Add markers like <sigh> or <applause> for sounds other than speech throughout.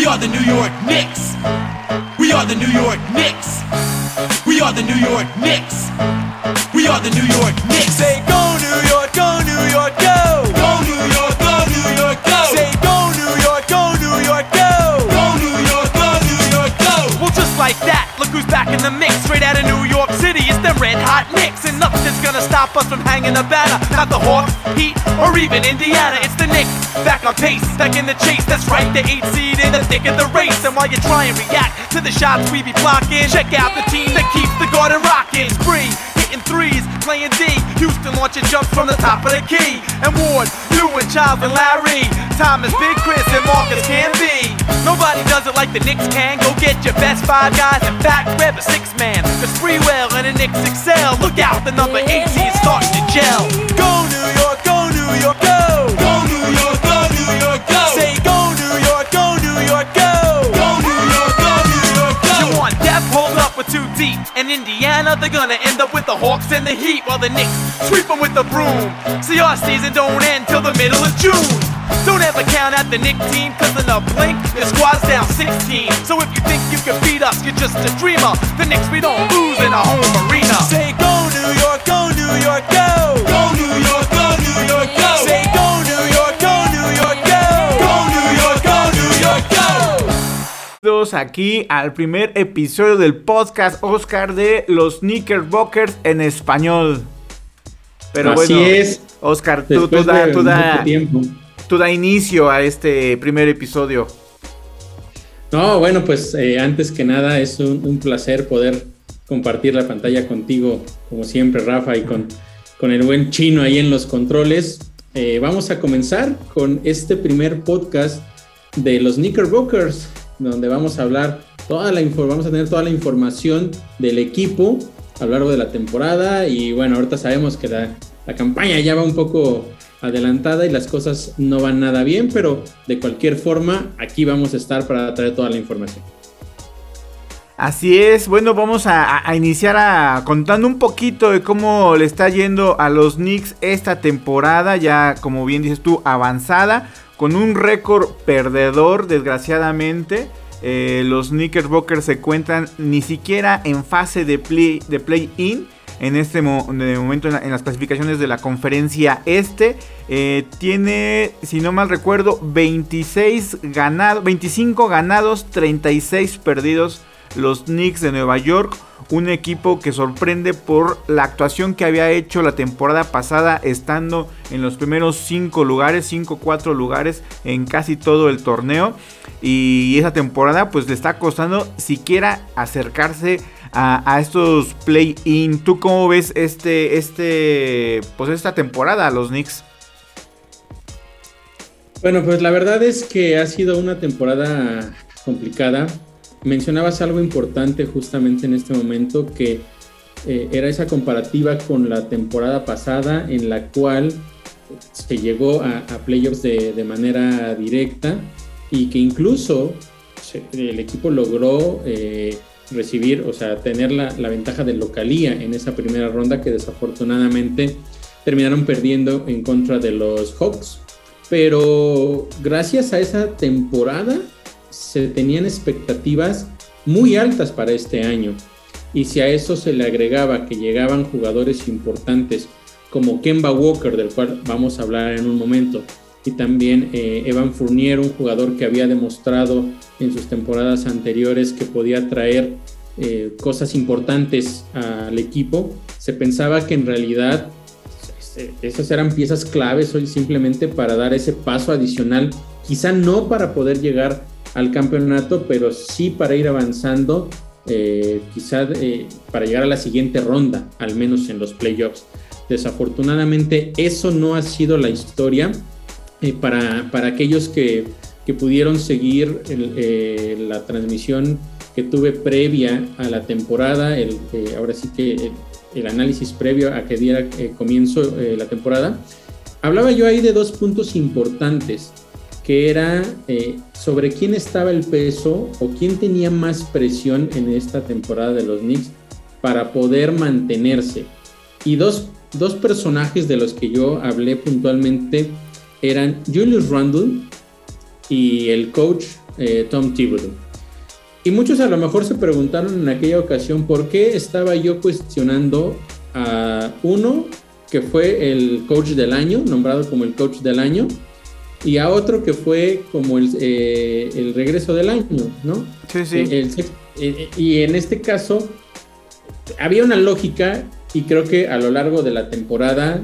We are the New York Knicks. We are the New York Knicks. We are the New York Knicks. We are the New York Knicks. Say go New York, go New York, go. Back in the mix. Straight out of New York City, it's the red hot Knicks. And nothing's gonna stop us from hanging the banner. Not the Hawks, Heat, or even Indiana. It's the Knicks, back on pace, back in the chase. That's right, the eight seed in the thick of the race. And while you try and react to the shots we be blocking, check out the team that keeps the garden rocking. Spree, hitting threes, playing D. Houston launching jumps from the top of the key. And Ward, you and and Larry. Thomas, Big Chris, and Marcus can be. Nobody does it like the Knicks can. Go get your best five guys. In fact, grab a six man. The Spreewell and the Knicks excel. Look out, the number 18 starting to gel. Go New York, go New York, go. With two deep. And Indiana, they're gonna end up with the Hawks and the Heat while the Knicks sweep them with the broom. See, our season don't end till the middle of June. Don't ever count out the Knick team, cause in a blink, your squad's down 16. So if you think you can beat us, you're just a dreamer. The Knicks, we don't lose in a home arena. Say go New York, go New York, go. Go New York, go New York, go. Say go Bienvenidos aquí al primer episodio del podcast Oscar de los Knickerbockers en español. Pero Así bueno, es. Oscar, tú, tú da, tú da- tú da inicio a este primer episodio. No, bueno, pues eh, antes que nada es un, un placer poder compartir la pantalla contigo, como siempre, Rafa, y con, con el buen chino ahí en los controles. Eh, vamos a comenzar con este primer podcast de los Knickerbockers, donde vamos a hablar toda la vamos a tener toda la información del equipo a lo largo de la temporada. Y bueno, ahorita sabemos que la campaña ya va un poco adelantada y las cosas no van nada bien, pero de cualquier forma, aquí vamos a estar para traer toda la información. Así es, bueno, vamos a, iniciar a, contando un poquito de cómo le está yendo a los Knicks esta temporada, ya como bien dices tú, avanzada, con un récord perdedor, desgraciadamente. Eh, los Knickerbockers se encuentran ni siquiera en fase de play de play-in. En este momento en, la- en las clasificaciones de la conferencia este. Eh, tiene, si no mal recuerdo, 26 ganados, 25 ganados, 36 perdidos los Knicks de Nueva York, un equipo que sorprende por la actuación que había hecho la temporada pasada, estando en los primeros 5 lugares, 5-4 lugares en casi todo el torneo. Y esa temporada pues le está costando siquiera acercarse a, a estos play-in. ¿Tú cómo ves este, este, pues esta temporada a los Knicks? Bueno, pues la verdad es que ha sido una temporada complicada. Mencionabas algo importante justamente en este momento que eh, era esa comparativa con la temporada pasada en la cual se llegó a, playoffs de, de manera directa y que incluso el equipo logró eh, recibir, o sea, tener la, la ventaja de localía en esa primera ronda que desafortunadamente terminaron perdiendo en contra de los Hawks. Pero gracias a esa temporada se tenían expectativas muy altas para este año. Y si a eso se le agregaba que llegaban jugadores importantes como Kemba Walker, del cual vamos a hablar en un momento, y también eh, Evan Fournier, un jugador que había demostrado en sus temporadas anteriores que podía traer eh, cosas importantes al equipo, se pensaba que en realidad eh, esas eran piezas claves hoy simplemente para dar ese paso adicional, quizá no para poder llegar al campeonato, pero sí para ir avanzando, eh, quizá eh, para llegar a la siguiente ronda, al menos en los playoffs. Desafortunadamente eso no ha sido la historia eh, para, para aquellos que, que pudieron seguir el, eh, la transmisión que tuve previa a la temporada, el, eh, ahora sí que el, el análisis previo a que diera eh, comienzo la temporada, hablaba yo ahí de dos puntos importantes, que era eh, sobre quién estaba el peso o quién tenía más presión en esta temporada de los Knicks para poder mantenerse. Y dos, dos personajes de los que yo hablé puntualmente eran Julius Randle y el coach eh, Tom Thibodeau. Y muchos a lo mejor se preguntaron en aquella ocasión por qué estaba yo cuestionando a uno que fue el coach del año, nombrado como el coach del año, y a otro que fue como el, eh, el regreso del año, ¿no? Sí, sí. Eh, y en este caso había una lógica y creo que a lo largo de la temporada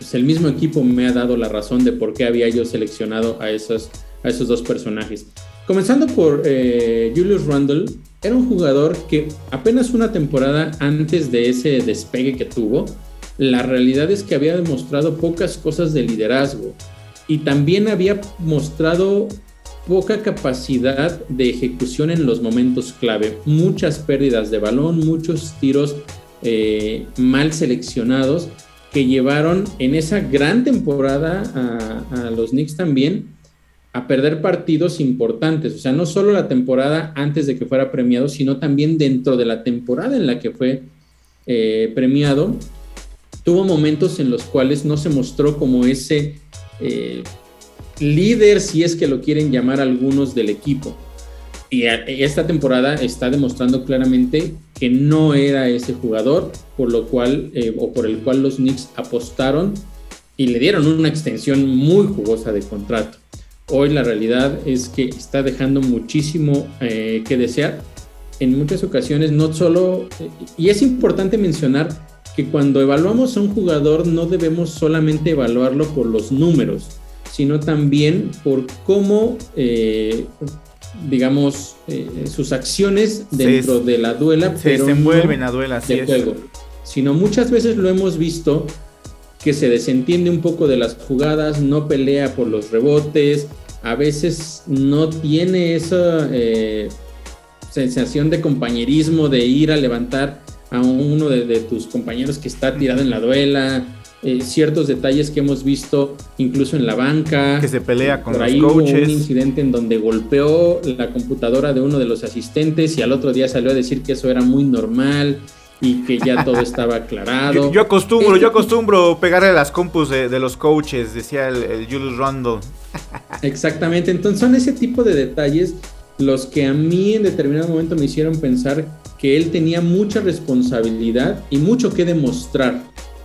pues el mismo equipo me ha dado la razón de por qué había yo seleccionado a esos, a esos dos personajes. Comenzando por eh, Julius Randle, era un jugador que apenas una temporada antes de ese despegue que tuvo, la realidad es que había demostrado pocas cosas de liderazgo y también había mostrado poca capacidad de ejecución en los momentos clave, muchas pérdidas de balón, muchos tiros eh, mal seleccionados que llevaron en esa gran temporada a, los Knicks también a perder partidos importantes. O sea, no solo la temporada antes de que fuera premiado, sino también dentro de la temporada en la que fue eh, premiado. Tuvo momentos en los cuales no se mostró como ese eh, líder, si es que lo quieren llamar algunos del equipo. Y esta temporada está demostrando claramente que no era ese jugador, por lo cual, eh, o por el cual los Knicks apostaron y le dieron una extensión muy jugosa de contrato. Hoy la realidad es que está dejando muchísimo eh, que desear. En muchas ocasiones, no solo, y es importante mencionar que cuando evaluamos a un jugador no debemos solamente evaluarlo por los números, sino también por cómo, eh, digamos, eh, sus acciones dentro de la duela, se pero desenvuelven a duela, de juego. Sino muchas veces lo hemos visto que se desentiende un poco de las jugadas, no pelea por los rebotes, a veces no tiene esa eh, sensación de compañerismo, de ir a levantar a uno de, tus compañeros que está tirado en la duela, eh, ciertos detalles que hemos visto incluso en la banca. Que se pelea con Por los ahí coaches. Hubo un incidente en donde golpeó la computadora de uno de los asistentes y al otro día salió a decir que eso era muy normal y que ya todo <laughs> estaba aclarado. Yo, acostumbro, yo acostumbro pegarle las compus de, los coaches, decía el, Julius Randle. <laughs> Exactamente, entonces son ese tipo de detalles los que a mí en determinado momento me hicieron pensar que él tenía mucha responsabilidad y mucho que demostrar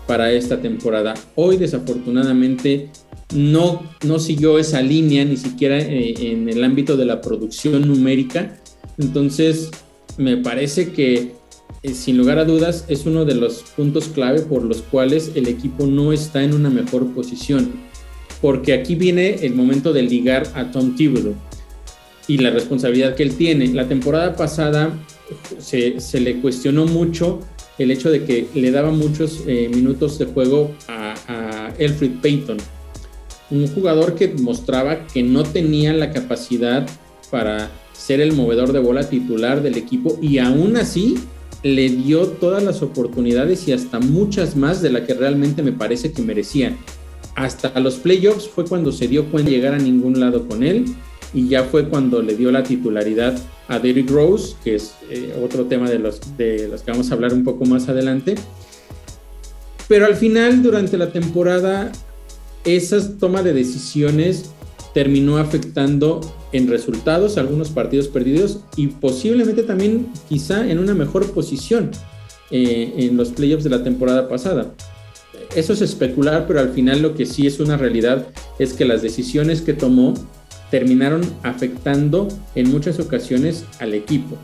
para esta temporada. Hoy desafortunadamente no, no siguió esa línea ni siquiera eh, en el ámbito de la producción numérica. Entonces me parece que eh, sin lugar a dudas es uno de los puntos clave por los cuales el equipo no está en una mejor posición. Porque aquí viene el momento de ligar a Tom Thibodeau y la responsabilidad que él tiene. La temporada pasada se, le cuestionó mucho el hecho de que le daba muchos eh, minutos de juego a, a Payton, un jugador que mostraba que no tenía la capacidad para ser el movedor de bola titular del equipo y aún así le dio todas las oportunidades y hasta muchas más de la que realmente me parece que merecía. Hasta los playoffs fue cuando se dio cuenta de llegar a ningún lado con él y ya fue cuando le dio la titularidad a Derrick Rose, que es eh, otro tema de los, de los que vamos a hablar un poco más adelante. Pero al final, durante la temporada, esas tomas de decisiones terminó afectando en resultados algunos partidos perdidos y posiblemente también quizá en una mejor posición eh, en los playoffs de la temporada pasada. Eso es especular, pero al final lo que sí es una realidad es que las decisiones que tomó terminaron afectando en muchas ocasiones al equipo.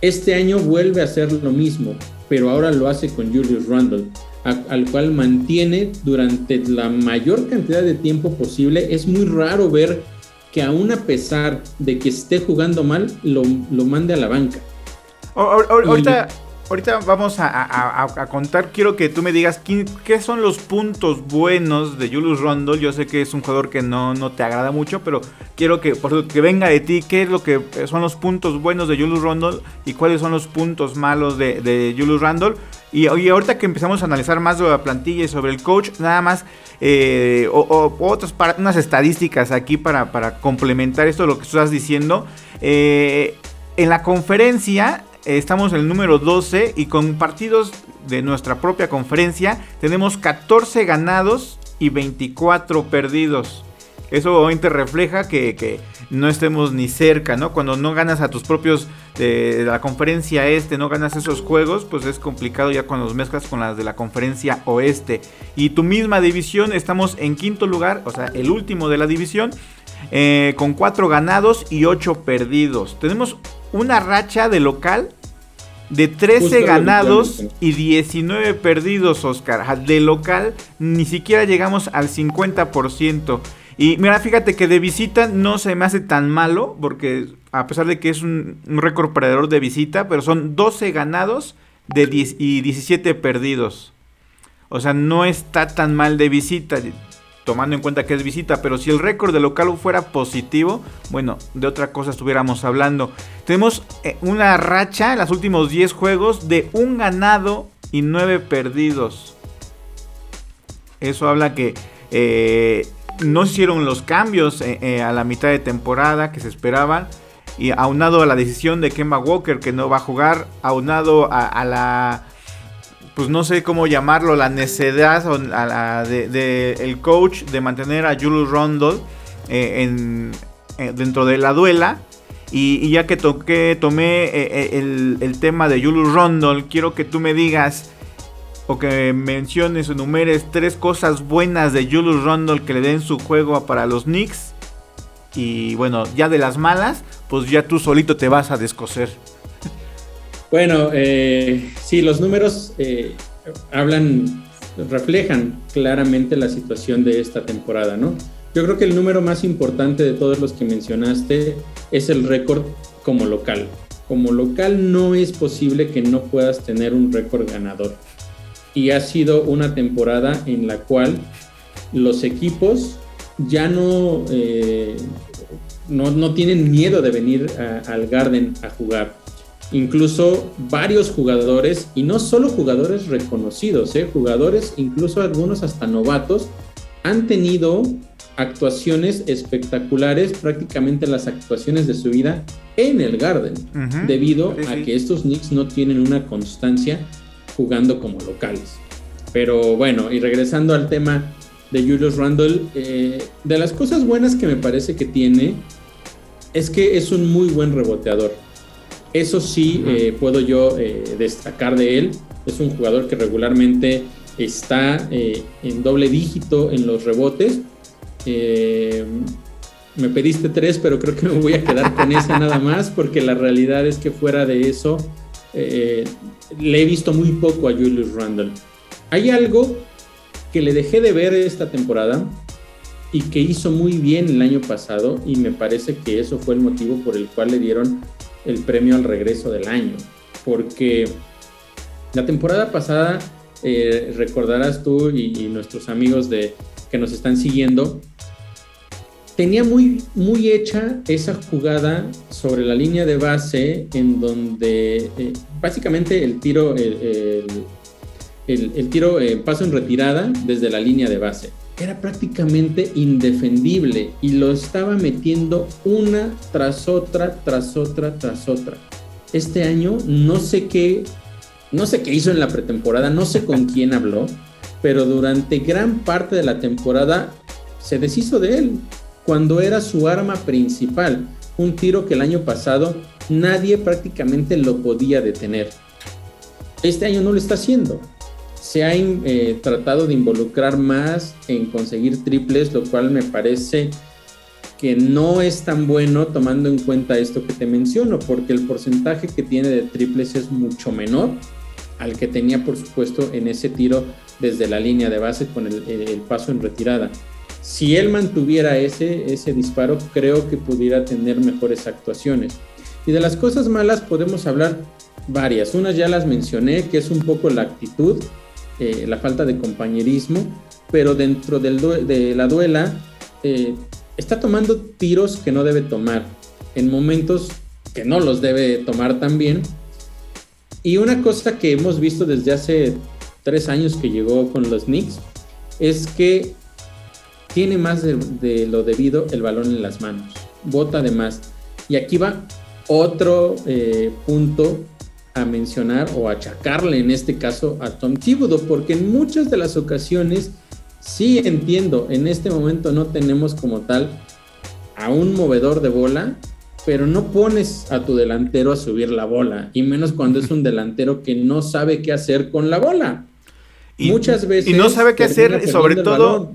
Este año vuelve a hacer lo mismo, pero ahora lo hace con Julius Randle, al cual mantiene durante la mayor cantidad de tiempo posible. Es muy raro ver que aún a pesar de que esté jugando mal, lo, mande a la banca. ahorita, ahorita vamos a, contar, quiero que tú me digas qué, son los puntos buenos de Julius Randle. Yo sé que es un jugador que no, no te agrada mucho, pero quiero que, por, que venga de ti, qué es lo que son los puntos buenos de Julius Randle y cuáles son los puntos malos de, de Julius Randle. Y, ahorita que empezamos a analizar más de la plantilla y sobre el coach, nada más eh, o, otras unas estadísticas aquí para, complementar esto lo que estás diciendo. Eh, en la conferencia estamos en el número 12 y con partidos de nuestra propia conferencia tenemos 14 ganados y 24 perdidos. eso obviamente refleja que, no estemos ni cerca, ¿no? Cuando no ganas a tus propios de la conferencia este, no ganas esos juegos, pues es complicado ya cuando los mezclas con las de la conferencia oeste. Y tu misma división, estamos en quinto lugar, o sea, el último de la división, eh, con cuatro ganados y ocho perdidos. Tenemos una racha de local de 13 ganados y 19 perdidos, Oscar. De local ni siquiera llegamos al 50%. Y mira, fíjate que de visita no se me hace tan malo, porque a pesar de que es un, récord perdedor de visita, pero son 12 ganados de y 17 perdidos. O sea, no está tan mal de visita tomando en cuenta que es visita, pero si el récord de local fuera positivo, bueno, de otra cosa estuviéramos hablando. Tenemos eh, una racha en los últimos 10 juegos de un ganado y 9 perdidos. Eso habla que eh, no hicieron los cambios eh, a la mitad de temporada que se esperaban. Y aunado a la decisión de Kemba Walker que no va a jugar, aunado a la pues no sé cómo llamarlo, la necedad de, el coach de mantener a Julius Rondle eh, en, eh, dentro de la duela. Y, ya que toqué, tomé eh, el, tema de Julius Rondle, quiero que tú me digas o que menciones o enumeres tres cosas buenas de Julius Rondle que le den su juego para los Knicks. Y bueno, ya de las malas, pues ya tú solito te vas a descoser. Bueno, eh, sí, los números eh, hablan, reflejan claramente la situación de esta temporada, ¿no? Yo creo que el número más importante de todos los que mencionaste es el récord como local. Como local no es posible que no puedas tener un récord ganador. Y ha sido una temporada en la cual los equipos ya no, eh, no, tienen miedo de venir al Garden a jugar incluso varios jugadores, y no solo jugadores reconocidos, ¿eh? jugadores, incluso algunos hasta novatos, han tenido actuaciones espectaculares, prácticamente las actuaciones de su vida en el Garden, debido a que estos Knicks no tienen una constancia jugando como locales. Pero bueno, y regresando al tema de Julius Randle, eh, de las cosas buenas que me parece que tiene es que es un muy buen reboteador. Eso sí eh, puedo yo eh, destacar de él. Es un jugador que regularmente está eh, en doble dígito en los rebotes. me pediste tres, pero creo que me voy a quedar con esa nada más, porque la realidad es que fuera de eso, le he visto muy poco a Julius Randle. Hay algo que le dejé de ver esta temporada y que hizo muy bien el año pasado y me parece que eso fue el motivo por el cual le dieron el premio al regreso del año, porque la temporada pasada, eh, recordarás tú y, nuestros amigos de, que nos están siguiendo, tenía muy, muy hecha esa jugada sobre la línea de base en donde eh, básicamente el tiro, el, el, tiro eh, paso en retirada desde la línea de base era prácticamente indefendible y lo estaba metiendo una tras otra, tras otra, tras otra. Este año no sé qué, no sé qué hizo en la pretemporada, no sé con quién habló, pero durante gran parte de la temporada se deshizo de él cuando era su arma principal, un tiro que el año pasado nadie prácticamente lo podía detener. Este año no lo está haciendo se ha eh, tratado de involucrar más en conseguir triples, lo cual me parece que no es tan bueno tomando en cuenta esto que te menciono, porque el porcentaje que tiene de triples es mucho menor al que tenía, por supuesto, en ese tiro desde la línea de base con el, paso en retirada. Si él mantuviera ese, ese disparo, creo que pudiera tener mejores actuaciones. Y de las cosas malas podemos hablar varias. Unas ya las mencioné, que es un poco la actitud eh, la falta de compañerismo, pero dentro de la duela eh, está tomando tiros que no debe tomar, en momentos que no los debe tomar también. Y una cosa que hemos visto desde hace tres años que llegó con los Knicks es que tiene más de, lo debido el balón en las manos, bota de más. Y aquí va otro eh, punto a mencionar o achacarle en este caso a Tom Thibodeau, porque en muchas de las ocasiones Sí entiendo, en este momento no tenemos como tal a un movedor de bola, pero no pones a tu delantero a subir la bola, y menos cuando es un delantero que no sabe qué hacer con la bola. Y, Muchas veces. Y no sabe qué hacer, sobre todo.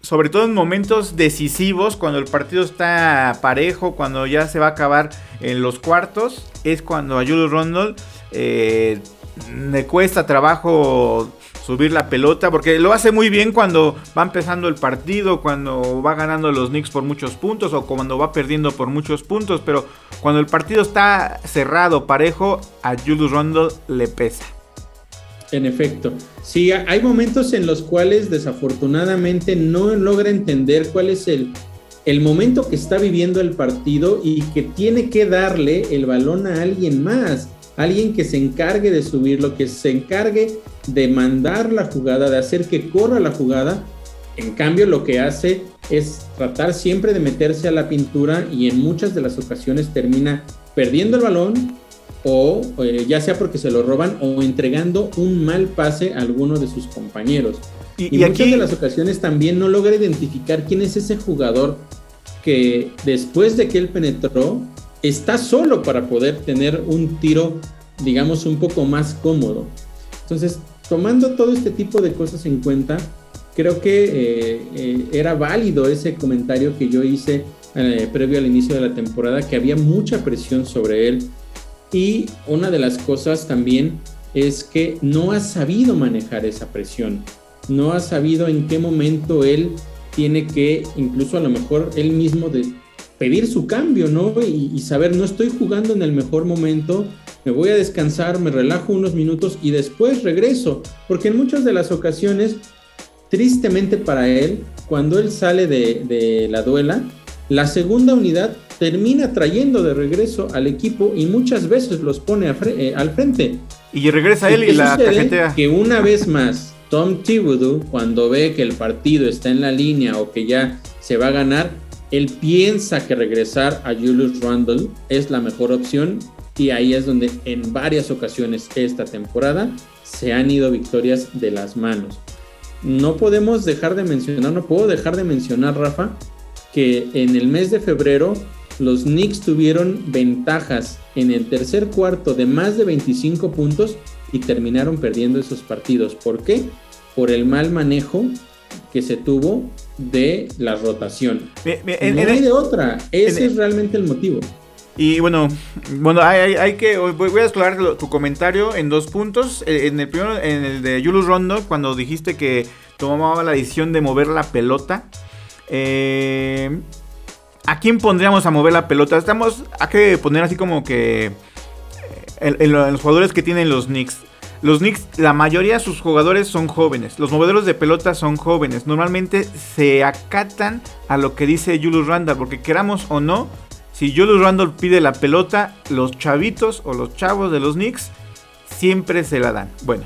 Sobre todo en momentos decisivos, cuando el partido está parejo, cuando ya se va a acabar en los cuartos, es cuando a Julius Rondol eh, le cuesta trabajo subir la pelota, porque lo hace muy bien cuando va empezando el partido, cuando va ganando los Knicks por muchos puntos o cuando va perdiendo por muchos puntos, pero cuando el partido está cerrado, parejo, a Julius Rondle le pesa. En efecto, sí, hay momentos en los cuales desafortunadamente no logra entender cuál es el, el momento que está viviendo el partido y que tiene que darle el balón a alguien más alguien que se encargue de subirlo, que se encargue de mandar la jugada, de hacer que corra la jugada. En cambio, lo que hace es tratar siempre de meterse a la pintura y en muchas de las ocasiones termina perdiendo el balón o eh, ya sea porque se lo roban o entregando un mal pase a alguno de sus compañeros. Y, y muchas de las ocasiones también no logra identificar quién es ese jugador que después de que él penetró está solo para poder tener un tiro, digamos, un poco más cómodo. Entonces, tomando todo este tipo de cosas en cuenta, creo que eh, eh, era válido ese comentario que yo hice eh, previo al inicio de la temporada, que había mucha presión sobre él. Y una de las cosas también es que no ha sabido manejar esa presión, no ha sabido en qué momento él tiene que, incluso a lo mejor él mismo de, pedir su cambio, ¿no? Y, saber, no estoy jugando en el mejor momento, me voy a descansar, me relajo unos minutos y después regreso. Porque en muchas de las ocasiones, tristemente para él, cuando él sale de, la duela, la segunda unidad termina trayendo de regreso al equipo y muchas veces los pone eh, al frente. Y regresa él y la cajetea. Que una vez más, Tom Thibodeau, cuando ve que el partido está en la línea o que ya se va a ganar, él piensa que regresar a Julius Randle es la mejor opción y ahí es donde en varias ocasiones esta temporada se han ido victorias de las manos. No podemos dejar de mencionar, no puedo dejar de mencionar, Rafa, que en el mes de febrero los Knicks tuvieron ventajas en el tercer cuarto de más de 25 puntos y terminaron perdiendo esos partidos. ¿Por qué? Por el mal manejo que se tuvo de la rotación. no hay de otra. Ese es realmente el motivo. Y bueno, bueno, hay, que voy, a explorar tu comentario en dos puntos. Eh, en el primero, en el de Julius Rondo, cuando dijiste que tomaba la decisión de mover la pelota. Eh, ¿A quién pondríamos a mover la pelota? Estamos, hay que poner así como que eh, en los jugadores que tienen los Knicks. Los Knicks, la mayoría de sus jugadores son jóvenes. Los movedores de pelota son jóvenes. Normalmente se acatan a lo que dice Julius Randall. Porque queramos o no, si Julius Randall pide la pelota, los chavitos o los chavos de los Knicks siempre se la dan. Bueno,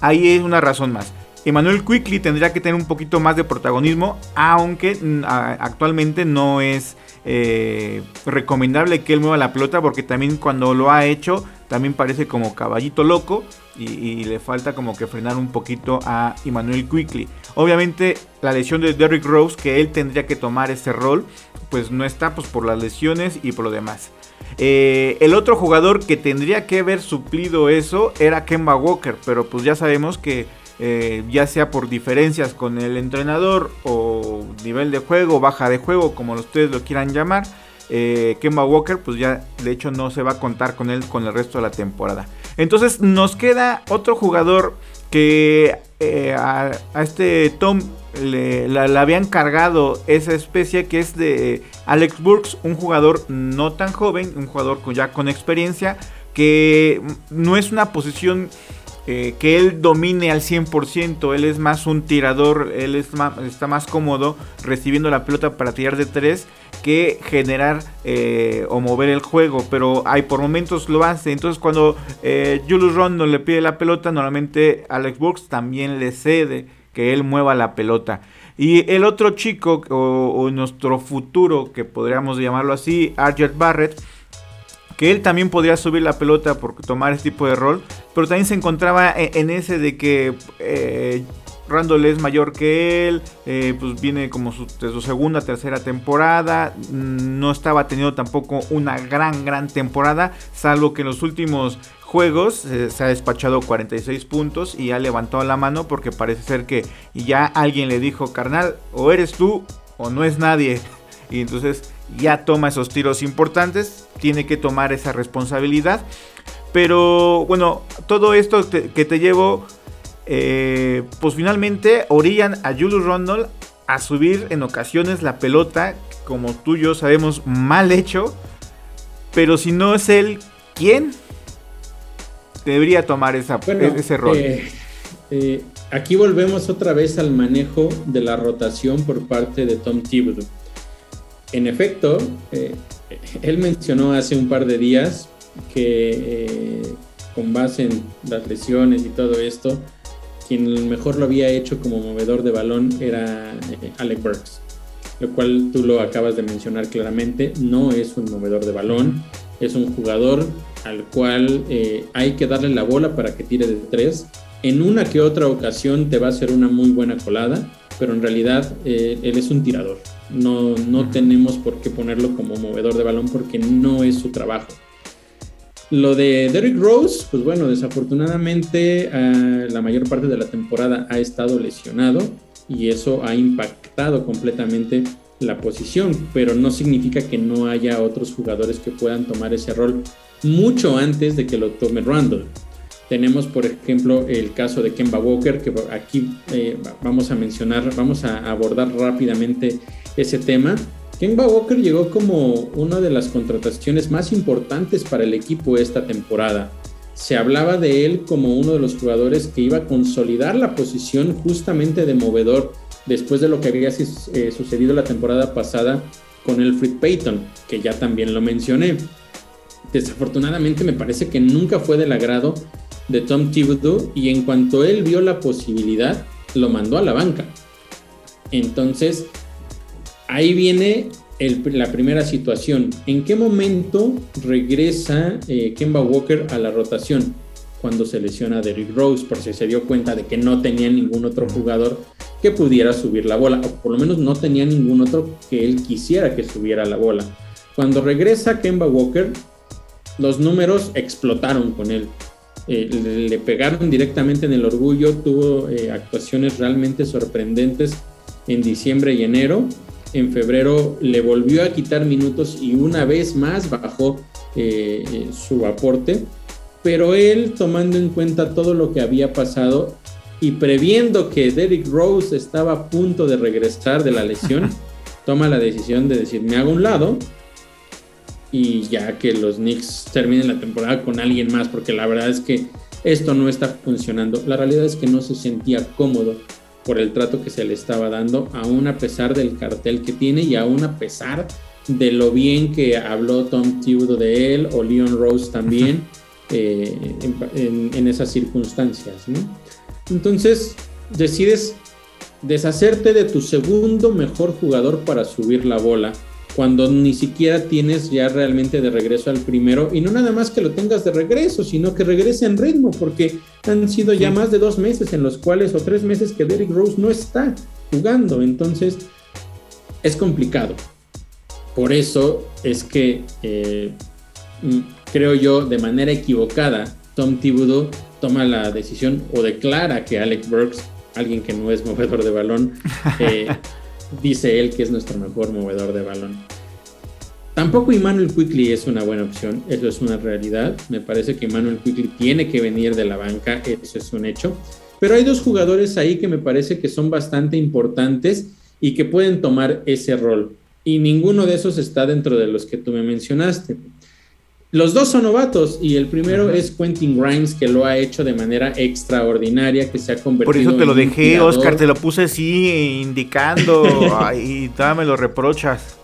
ahí es una razón más. Emmanuel Quickly tendría que tener un poquito más de protagonismo, aunque mm, actualmente no es eh, recomendable que él mueva la pelota porque también cuando lo ha hecho también parece como caballito loco y, le falta como que frenar un poquito a Emmanuel Quickly. Obviamente la lesión de Derrick Rose, que él tendría que tomar ese rol, pues no está pues, por las lesiones y por lo demás. Eh, el otro jugador que tendría que haber suplido eso era Kemba Walker, pero pues ya sabemos que eh, ya sea por diferencias con el entrenador o nivel de juego, baja de juego, como ustedes lo quieran llamar, eh, Kemba Walker pues ya de hecho no se va a contar con él con el resto de la temporada. Entonces nos queda otro jugador que eh, a, este Tom le, habían cargado esa especie que es de Alex Burks, un jugador no tan joven, un jugador ya con experiencia, que no es una posición eh, que él domine al 100%, él es más un tirador, él es está más cómodo recibiendo la pelota para tirar de tres que generar eh, o mover el juego, pero hay por momentos lo hace. Entonces cuando eh, Julius Rondo le pide la pelota, normalmente Alex Brooks también le cede que él mueva la pelota. Y el otro chico o, nuestro futuro, que podríamos llamarlo así, Arjet Barrett, que él también podría subir la pelota por tomar ese tipo de rol, pero también se encontraba en, ese de que eh, Randall es mayor que él, eh, pues viene como su, de su segunda, tercera temporada, mm, no estaba teniendo tampoco una gran, gran temporada, salvo que en los últimos juegos eh, se ha despachado 46 puntos y ha levantado la mano porque parece ser que ya alguien le dijo, carnal, o eres tú o no es nadie. <laughs> Y entonces ya toma esos tiros importantes, tiene que tomar esa responsabilidad. Pero bueno, todo esto que te llevo eh, pues finalmente orillan a Julius Randle a subir en ocasiones la pelota, como tú y yo sabemos, mal hecho. Pero si no es él, ¿quién debería tomar esa, ese rol? Eh, eh, aquí volvemos otra vez al manejo de la rotación por parte de Tom Thibodeau. En efecto, él mencionó hace un par de días que con base en las lesiones y todo esto, quien mejor lo había hecho como movedor de balón era eh, Alec Burks, lo cual tú lo acabas de mencionar claramente, no es un movedor de balón, es un jugador al cual eh, hay que darle la bola para que tire de tres. En una que otra ocasión te va a hacer una muy buena colada, pero en realidad eh, él es un tirador. No, no tenemos por qué ponerlo como movedor de balón porque no es su trabajo. Lo de Derrick Rose, pues bueno, desafortunadamente ah, la mayor parte de la temporada ha estado lesionado y eso ha impactado completamente la posición, pero no significa que no haya otros jugadores que puedan tomar ese rol mucho antes de que lo tome Randall. Tenemos, por ejemplo, el caso de Kemba Walker, que aquí eh, vamos a mencionar, vamos a abordar rápidamente ese tema. Kemba Walker llegó como una de las contrataciones más importantes para el equipo esta temporada. Se hablaba de él como uno de los jugadores que iba a consolidar la posición justamente de movedor después de lo que había eh, sucedido la temporada pasada con Elfrid Payton, que ya también lo mencioné. Desafortunadamente me parece que nunca fue del agrado de Tom Thibodeau y en cuanto él vio la posibilidad, lo mandó a la banca. Entonces, ahí viene la primera situación. ¿En qué momento regresa eh, Kemba Walker a la rotación? Cuando se lesiona Derrick Rose, porque se dio cuenta de que no tenía ningún otro jugador que pudiera subir la bola, o por lo menos no tenía ningún otro que él quisiera que subiera la bola. Cuando regresa Kemba Walker, los números explotaron con él. Eh, le, pegaron directamente en el orgullo, tuvo eh, actuaciones realmente sorprendentes en diciembre y enero en febrero le volvió a quitar minutos y una vez más bajó eh, eh, su aporte, pero él tomando en cuenta todo lo que había pasado y previendo que Derrick Rose estaba a punto de regresar de la lesión, <laughs> toma la decisión de decir, me hago un lado y ya que los Knicks terminen la temporada con alguien más, porque la verdad es que esto no está funcionando. La realidad es que no se sentía cómodo por el trato que se le estaba dando, aún a pesar del cartel que tiene y aún a pesar de lo bien que habló Tom Thibodeau de él o Leon Rose también eh, en, esas circunstancias. Entonces decides deshacerte de tu segundo mejor jugador para subir la bola cuando ni siquiera tienes ya realmente de regreso al primero y no nada más que lo tengas de regreso, sino que regrese en ritmo, porque han sido ya más de dos meses en los cuales o tres meses que Derrick Rose no está jugando, entonces es complicado. Por eso es que eh, mm, creo yo de manera equivocada Tom Thibodeau toma la decisión o declara que Alec Burks, alguien que no es movedor de balón, <laughs> eh, dice él que es nuestro mejor movedor de balón. Tampoco Emmanuel Quickly es una buena opción, eso es una realidad. Me parece que Emmanuel Quickly tiene que venir de la banca, eso es un hecho. Pero hay dos jugadores ahí que me parece que son bastante importantes y que pueden tomar ese rol. Y ninguno de esos está dentro de los que tú me mencionaste. Los dos son novatos y el primero es Quentin Grimes que lo ha hecho de manera extraordinaria, que se ha convertido Por eso te lo dejé, Oscar, te lo puse así indicando. <laughs> Y todavía me lo reprochas.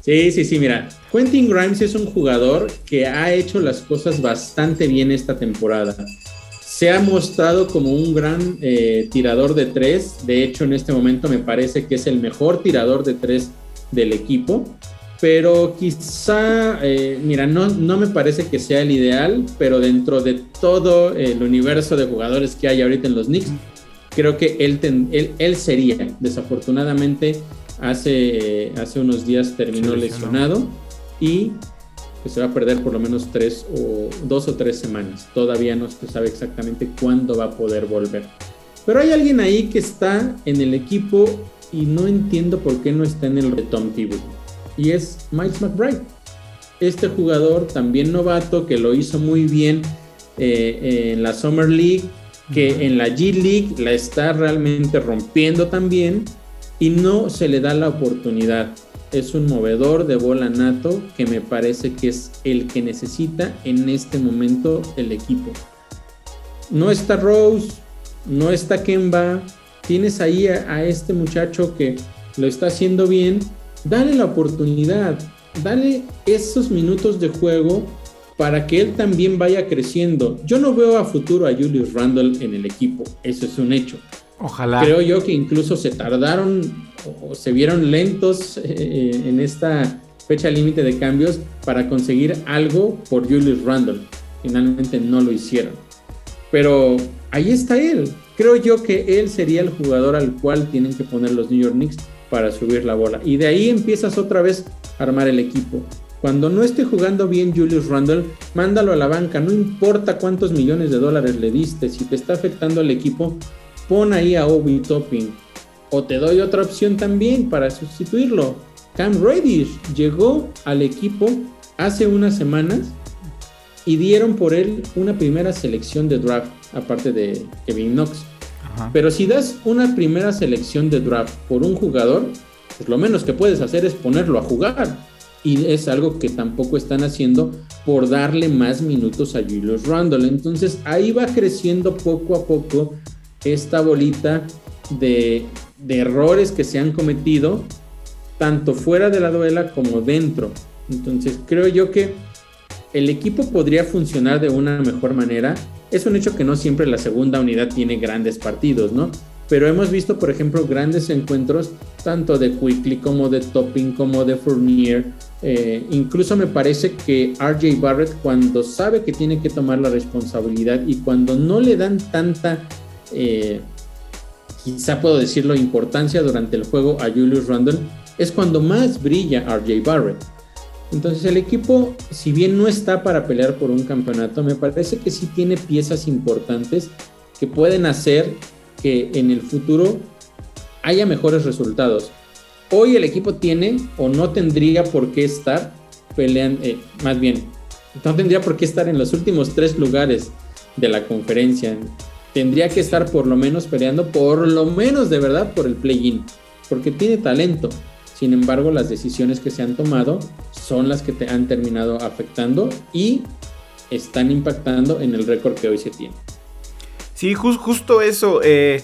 Sí, sí, sí, mira, Quentin Grimes es un jugador que ha hecho las cosas bastante bien esta temporada. Se ha mostrado como un gran eh, tirador de tres, de hecho en este momento me parece que es el mejor tirador de tres del equipo pero quizá, eh, mira, no, no me parece que sea el ideal, pero dentro de todo el universo de jugadores que hay ahorita en los Knicks, creo que él, él, sería. Desafortunadamente, hace, hace unos días terminó lesionado y pues, se va a perder por lo menos tres o dos o tres semanas. Todavía no se sabe exactamente cuándo va a poder volver. Pero hay alguien ahí que está en el equipo y no entiendo por qué no está en el de Tom Thibodeau. Y es Miles McBride. Este jugador también novato que lo hizo muy bien eh, en la Summer League, que en la G League la está realmente rompiendo también y no se le da la oportunidad. Es un movedor de bola nato que me parece que es el que necesita en este momento el equipo. No está Rose, no está Kemba, tienes ahí a, este muchacho que lo está haciendo bien, dale la oportunidad, dale esos minutos de juego para que él también vaya creciendo. Yo no veo a futuro a Julius Randle en el equipo, eso es un hecho. Ojalá. Creo yo que incluso se tardaron o se vieron lentos eh, en esta fecha límite de cambios para conseguir algo por Julius Randle. Finalmente no lo hicieron. Pero ahí está él. Creo yo que él sería el jugador al cual tienen que poner los New York Knicks para subir la bola. Y de ahí empiezas otra vez a armar el equipo. Cuando no esté jugando bien Julius Randle, mándalo a la banca. No importa cuántos millones de dólares le diste. Si te está afectando al equipo, pon ahí a Obi Topping. O te doy otra opción también para sustituirlo. Cam Reddish llegó al equipo hace unas semanas y dieron por él una primera selección de draft, aparte de Kevin Knox. Pero si das una primera selección de draft por un jugador, pues lo menos que puedes hacer es ponerlo a jugar. Y es algo que tampoco están haciendo por darle más minutos a Julius Randle. Entonces ahí va creciendo poco a poco esta bolita de, de errores que se han cometido, tanto fuera de la duela como dentro. Entonces creo yo que el equipo podría funcionar de una mejor manera. Es un hecho que no siempre la segunda unidad tiene grandes partidos, ¿no? Pero hemos visto, por ejemplo, grandes encuentros tanto de Quickly como de Topping como de Fournier. Eh, incluso me parece que RJ Barrett cuando sabe que tiene que tomar la responsabilidad y cuando no le dan tanta, eh, quizá puedo decirlo, importancia durante el juego a Julius Randle, es cuando más brilla RJ Barrett. Entonces el equipo, si bien no está para pelear por un campeonato, me parece que sí tiene piezas importantes que pueden hacer que en el futuro haya mejores resultados. Hoy el equipo tiene o no tendría por qué estar peleando, eh, más bien, no tendría por qué estar en los últimos tres lugares de la conferencia. Tendría que estar por lo menos peleando, por lo menos de verdad, por el play-in, porque tiene talento. Sin embargo, las decisiones que se han tomado son las que te han terminado afectando y están impactando en el récord que hoy se tiene. Sí, justo eso. Eh,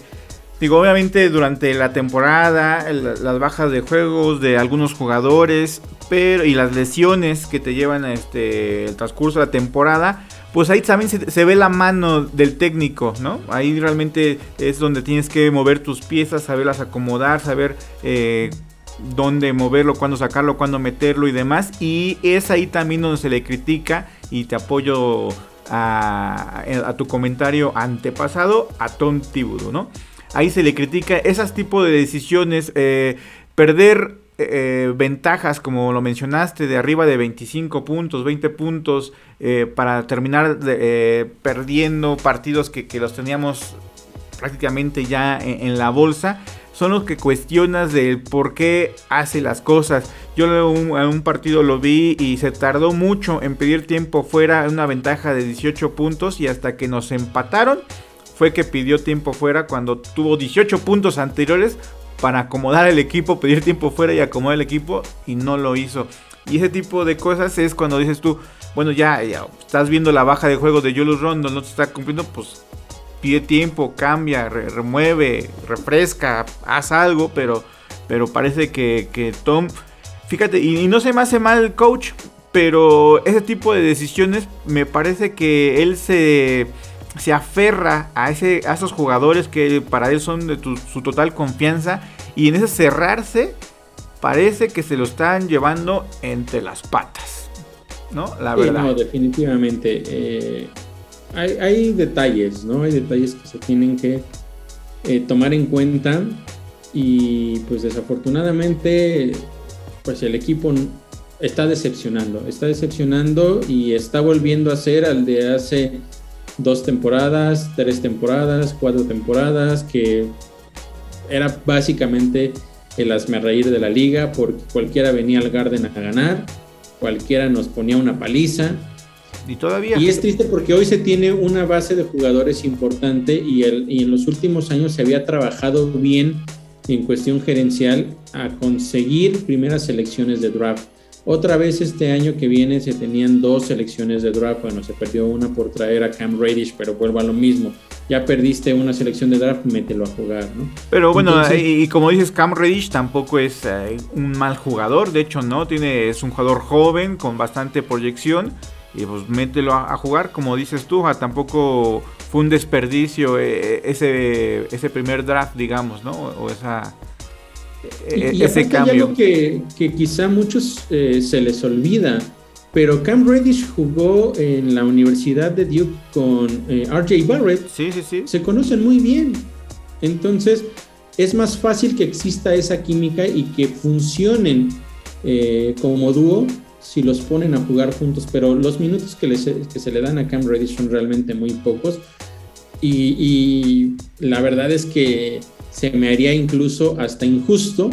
digo, obviamente durante la temporada, las bajas de juegos de algunos jugadores, pero y las lesiones que te llevan este, el transcurso de la temporada, pues ahí también se, ve la mano del técnico, ¿no? Ahí realmente es donde tienes que mover tus piezas, saberlas acomodar, saber eh, dónde moverlo, cuándo sacarlo, cuándo meterlo y demás. Y es ahí también donde se le critica y te apoyo a, tu comentario antepasado a Tom Thibodeau, ¿no? Ahí se le critica esas tipos de decisiones, eh, perder eh, ventajas, como lo mencionaste, de arriba de 25 puntos, 20 puntos, eh, para terminar perdiendo partidos que, los teníamos prácticamente ya en la bolsa son los que cuestionas del por qué hace las cosas. Yo en un, partido lo vi y se tardó mucho en pedir tiempo fuera, una ventaja de 18 puntos y hasta que nos empataron fue que pidió tiempo fuera cuando tuvo 18 puntos anteriores para acomodar el equipo, pedir tiempo fuera y acomodar el equipo y no lo hizo. Y ese tipo de cosas es cuando dices tú, bueno, ya, ya estás viendo la baja de juego de Julius Rondo, no te está cumpliendo, pues pide tiempo, cambia, remueve, refresca, haz algo, pero, pero parece que, Tom, fíjate, y, no se me hace mal el coach, pero ese tipo de decisiones me parece que él se, se aferra a, ese, a esos jugadores que para él son de su total confianza y en ese cerrarse parece que se lo están llevando entre las patas. ¿No? La verdad. No, definitivamente. Eh, hay, detalles, ¿no? Hay detalles que se tienen que eh, tomar en cuenta y pues desafortunadamente pues el equipo está decepcionando, está decepcionando y está volviendo a ser al de hace dos temporadas, tres temporadas, cuatro temporadas, que era básicamente el reír de la liga porque cualquiera venía al Garden a ganar, cualquiera nos ponía una paliza. Y todavía. Y es triste porque hoy se tiene una base de jugadores importante y, el, y en los últimos años se había trabajado bien en cuestión gerencial a conseguir primeras selecciones de draft. Otra vez este año que viene se tenían dos selecciones de draft. Bueno, se perdió una por traer a Cam Radish, pero vuelvo a lo mismo. Ya perdiste una selección de draft, mételo a jugar, ¿no? Pero bueno, y, como dices, Cam Radish tampoco es eh, un mal jugador. De hecho, no, tiene, es un jugador joven con bastante proyección. Y pues mételo a, jugar, como dices tú, tampoco fue un desperdicio eh, ese, ese primer draft, digamos, ¿no? O esa y, ese cambio. Hay algo que, que quizá a muchos eh, se les olvida, pero Cam Reddish jugó en la Universidad de Duke con eh, RJ Barrett. Sí, sí, sí. Se conocen muy bien. Entonces, es más fácil que exista esa química y que funcionen eh, como dúo si los ponen a jugar juntos, pero los minutos que, que se le dan a Cam Reddish son realmente muy pocos. Y, y la verdad es que se me haría incluso hasta injusto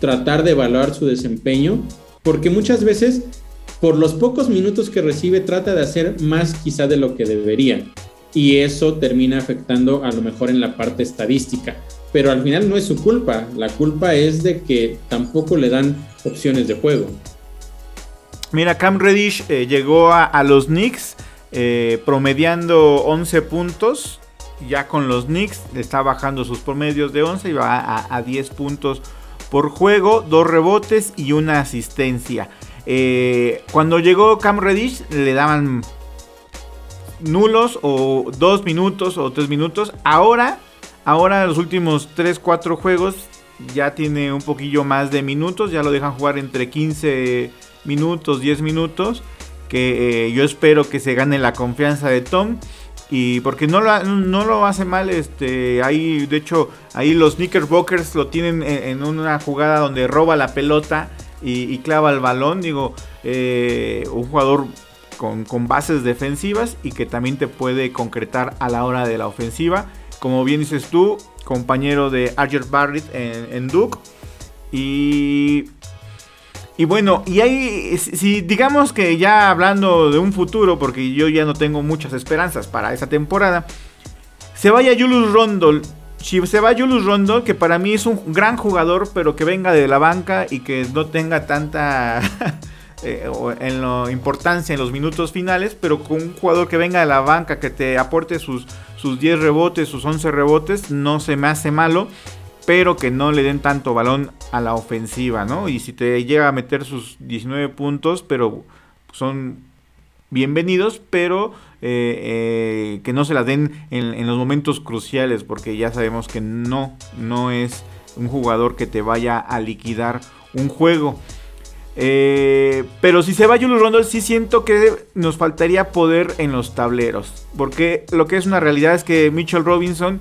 tratar de evaluar su desempeño, porque muchas veces por los pocos minutos que recibe trata de hacer más quizá de lo que debería. Y eso termina afectando a lo mejor en la parte estadística. Pero al final no es su culpa, la culpa es de que tampoco le dan opciones de juego. Mira, Cam Reddish eh, llegó a, los Knicks eh, promediando 11 puntos ya con los Knicks está bajando sus promedios de 11 y va a, 10 puntos por juego, dos rebotes y una asistencia. Eh, cuando llegó Cam Reddish le daban nulos o 2 minutos o 3 minutos. Ahora, ahora los últimos 3, 4 juegos ya tiene un poquillo más de minutos. Ya lo dejan jugar entre 15 minutos, 10 minutos. Que eh, yo espero que se gane la confianza de Tom. Y porque no lo, no lo hace mal, este, ahí, de hecho, ahí los Knickerbockers lo tienen en, una jugada donde roba la pelota y, clava el balón. Digo, eh, un jugador con, bases defensivas y que también te puede concretar a la hora de la ofensiva. Como bien dices tú, compañero de Archer Barrett en, en Duke. Y y bueno, y ahí, si digamos que ya hablando de un futuro, porque yo ya no tengo muchas esperanzas para esa temporada, se vaya Julius Rondol. Si se va Julius Rondol, que para mí es un gran jugador, pero que venga de la banca y que no tenga tanta <laughs> eh, en lo, importancia en los minutos finales, pero con un jugador que venga de la banca, que te aporte sus, sus 10 rebotes, sus 11 rebotes, no se me hace malo pero que no le den tanto balón a la ofensiva, ¿no? Y si te llega a meter sus 19 puntos, pero son bienvenidos, pero eh, eh, que no se las den en, los momentos cruciales, porque ya sabemos que no, no es un jugador que te vaya a liquidar un juego. Eh, pero si se va Julius Rondle, sí siento que nos faltaría poder en los tableros. Porque lo que es una realidad es que Mitchell Robinson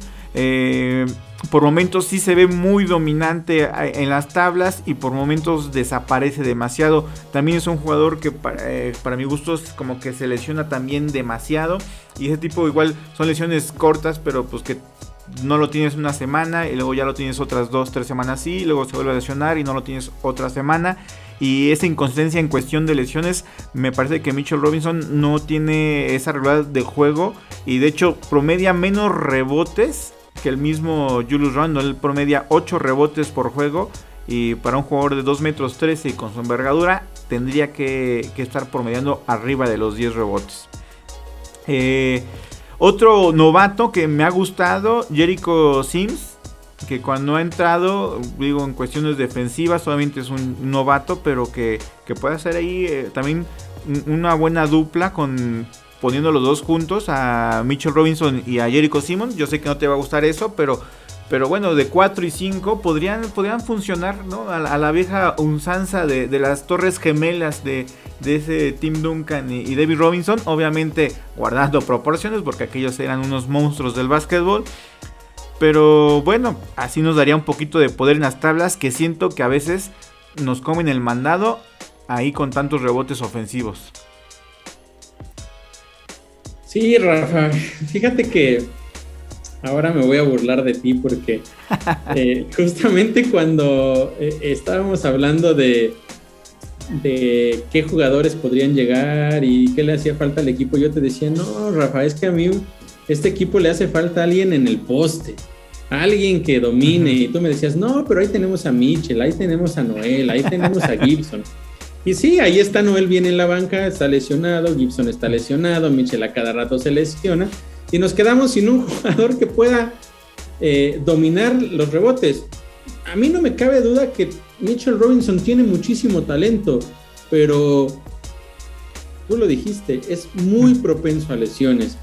por momentos sí se ve muy dominante eh, en las tablas y por momentos desaparece demasiado. También es un jugador que eh, para, mi gusto es como que se lesiona también demasiado. Y ese tipo igual son lesiones cortas, pero pues que no lo tienes una semana y luego ya lo tienes otras dos, tres semanas así, y luego se vuelve a lesionar y no lo tienes otra semana. Y esa inconsistencia en cuestión de lesiones, me parece que Mitchell Robinson no tiene esa regularidad de juego y de hecho promedia menos rebotes que el mismo Julius Randle. Promedia 8 rebotes por juego. Y para un jugador de 2 metros 13 y con su envergadura, tendría que, estar promediando arriba de los 10 rebotes. Eh, otro novato que me ha gustado, Jericho Sims, que cuando ha entrado, digo, en cuestiones defensivas, solamente es un novato, pero que, puede hacer ahí eh, también una buena dupla con poniendo los dos juntos a Mitchell Robinson y a Jericho Simmons. Yo sé que no te va a gustar eso, pero, pero bueno, de 4 y 5 podrían, podrían funcionar, ¿no? A, la vieja unsanza de, las torres gemelas de, ese Tim Duncan y, David Robinson. Obviamente guardando proporciones, porque aquellos eran unos monstruos del básquetbol. Pero bueno, así nos daría un poquito de poder en las tablas que siento que a veces nos comen el mandado ahí con tantos rebotes ofensivos. Sí, Rafa, <laughs> fíjate que ahora me voy a burlar de ti porque <laughs> eh, justamente cuando eh, estábamos hablando de, de qué jugadores podrían llegar y qué le hacía falta al equipo, yo te decía, no, Rafa, es que a mí este equipo le hace falta alguien en el poste, alguien que domine. Y tú me decías, no, pero ahí tenemos a Mitchell, ahí tenemos a Noel, ahí tenemos a <laughs> Gibson. Y sí, ahí está Noel bien en la banca, está lesionado, Gibson está lesionado, Mitchell a cada rato se lesiona y nos quedamos sin un <laughs> jugador que pueda eh, dominar los rebotes. A mí no me cabe duda que Mitchell Robinson tiene muchísimo talento, pero tú lo dijiste, es muy propenso a lesiones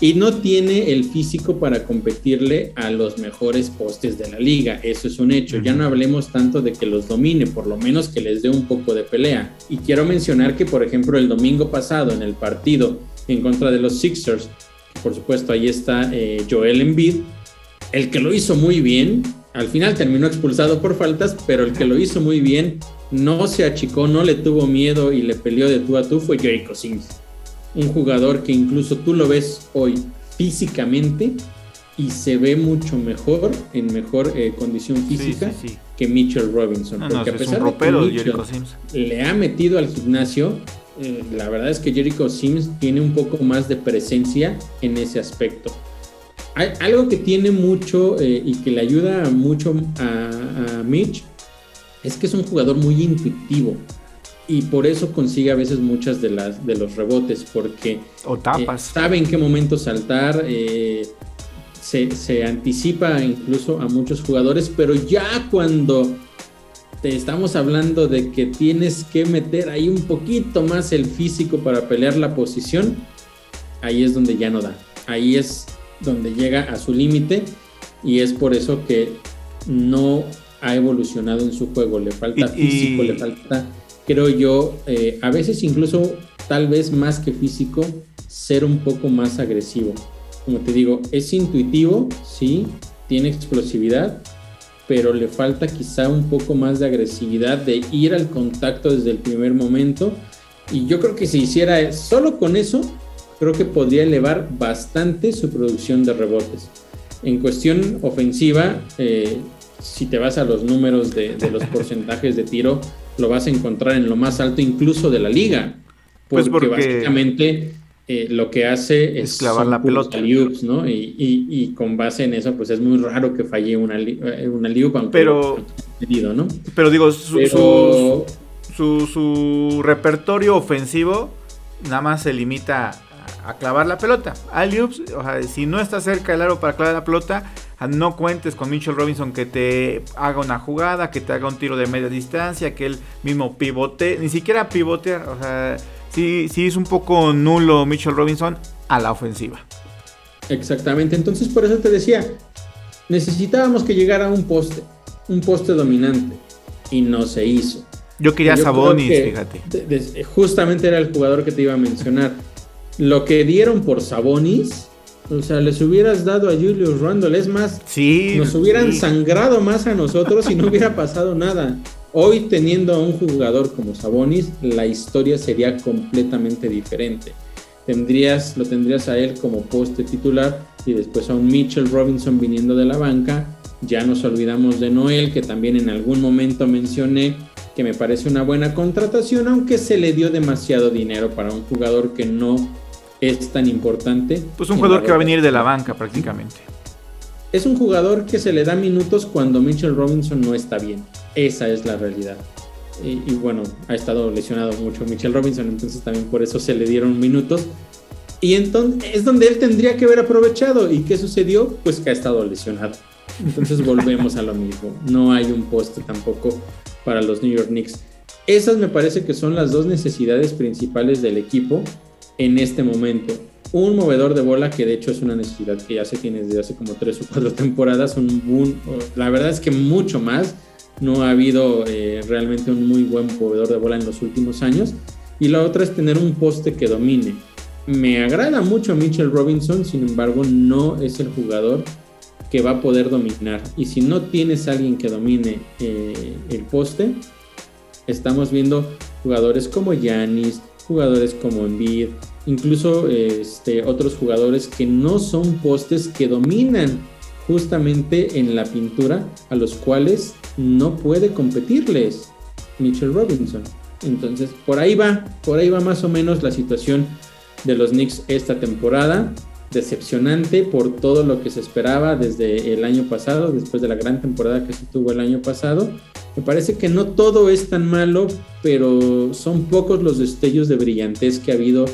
y no tiene el físico para competirle a los mejores postes de la liga. Eso es un hecho. Ya no hablemos tanto de que los domine, por lo menos que les dé un poco de pelea. Y quiero mencionar que, por ejemplo, el domingo pasado en el partido en contra de los Sixers, por supuesto ahí está eh, Joel Embiid, el que lo hizo muy bien, al final terminó expulsado por faltas, pero el que lo hizo muy bien no se achicó, no le tuvo miedo y le peleó de tú a tú fue Jericho Sims un jugador que incluso tú lo ves hoy físicamente y se ve mucho mejor, en mejor eh, condición física que Mitchell Robinson. porque a pesar de que Mitchell le ha metido al gimnasio, eh, la verdad es que Jericho Sims tiene un poco más de presencia en ese aspecto. Hay algo que tiene mucho eh, y que le ayuda mucho a, a Mitch es que es un jugador muy intuitivo y por eso consigue a veces muchas de las de los rebotes porque o tapas. Eh, sabe en qué momento saltar eh, se, anticipa incluso a muchos jugadores pero ya cuando te estamos hablando de que tienes que meter ahí un poquito más el físico para pelear la posición ahí es donde ya no da ahí es donde llega a su límite y es por eso que no ha evolucionado en su juego le falta físico le falta creo yo, eh, a veces incluso tal vez más que físico, ser un poco más agresivo. Como te digo, es intuitivo, sí, tiene explosividad, pero le falta quizá un poco más de agresividad, de ir al contacto desde el primer momento. Y yo creo que si hiciera solo con eso, creo que podría elevar bastante su producción de rebotes. En cuestión ofensiva, eh, si te vas a los números de, de los <laughs> porcentajes de tiro, lo vas a encontrar en lo más alto incluso de la liga. Pues porque, básicamente eh, lo que hace es, clavar la pelota. ¿no? Y, con base en eso, pues es muy raro que falle una, eh, una pero, ¿no? pero digo, su, Su, su, repertorio ofensivo nada más se limita a, clavar la pelota. Aliups, o sea, si no está cerca del aro para clavar la pelota, no cuentes con Mitchell Robinson que te haga una jugada, que te haga un tiro de media distancia, que él mismo pivote, ni siquiera pivote, o sea, sí, sí es un poco nulo Mitchell Robinson a la ofensiva. Exactamente, entonces por eso te decía, necesitábamos que llegara un poste, un poste dominante, y no se hizo. Yo quería Sabonis, fíjate. justamente era el jugador que te iba a mencionar. Lo que dieron por Sabonis o sea, les hubieras dado a Julius Randle. Es más, nos hubieran sangrado más a nosotros y no hubiera pasado nada. Hoy, teniendo a un jugador como Sabonis, la historia sería completamente diferente. Tendrías, lo tendrías a él como poste titular y después a un Mitchell Robinson viniendo de la banca. Ya nos olvidamos de Noel, que también en algún momento mencioné que me parece una buena contratación, aunque se le dio demasiado dinero para un jugador que no es tan importante. Pues un jugador que va a venir de la banca prácticamente. Es un jugador que se le da minutos cuando Mitchell Robinson no está bien. Esa es la realidad. Y, bueno, ha estado lesionado mucho Mitchell Robinson, entonces también por eso se le dieron minutos. Y entonces es donde él tendría que haber aprovechado. ¿Y qué sucedió? Pues que ha estado lesionado. Entonces volvemos a lo mismo. No hay un poste tampoco para los New York Knicks. Esas me parece que son las dos necesidades principales del equipo en este momento. Un movedor de bola que de hecho es una necesidad que ya se tiene desde hace como tres o cuatro <laughs> temporadas. La verdad es que mucho más. No ha habido eh, realmente un muy buen movedor de bola en los últimos años. Y la otra es tener un poste que domine. Me agrada mucho Mitchell Robinson, sin embargo, no es el jugador que va a poder dominar. Y si no tienes alguien que domine eh, el poste, estamos viendo jugadores como Yanis, jugadores como Embiid, incluso este, otros jugadores que no son postes que dominan justamente en la pintura, a los cuales no puede competirles Mitchell Robinson. Entonces, por ahí va, por ahí va más o menos la situación de los Knicks esta temporada. Decepcionante por todo lo que se esperaba desde el año pasado, después de la gran temporada que se tuvo el año pasado. Me parece que no todo es tan malo, pero son pocos los destellos de brillantez que ha habido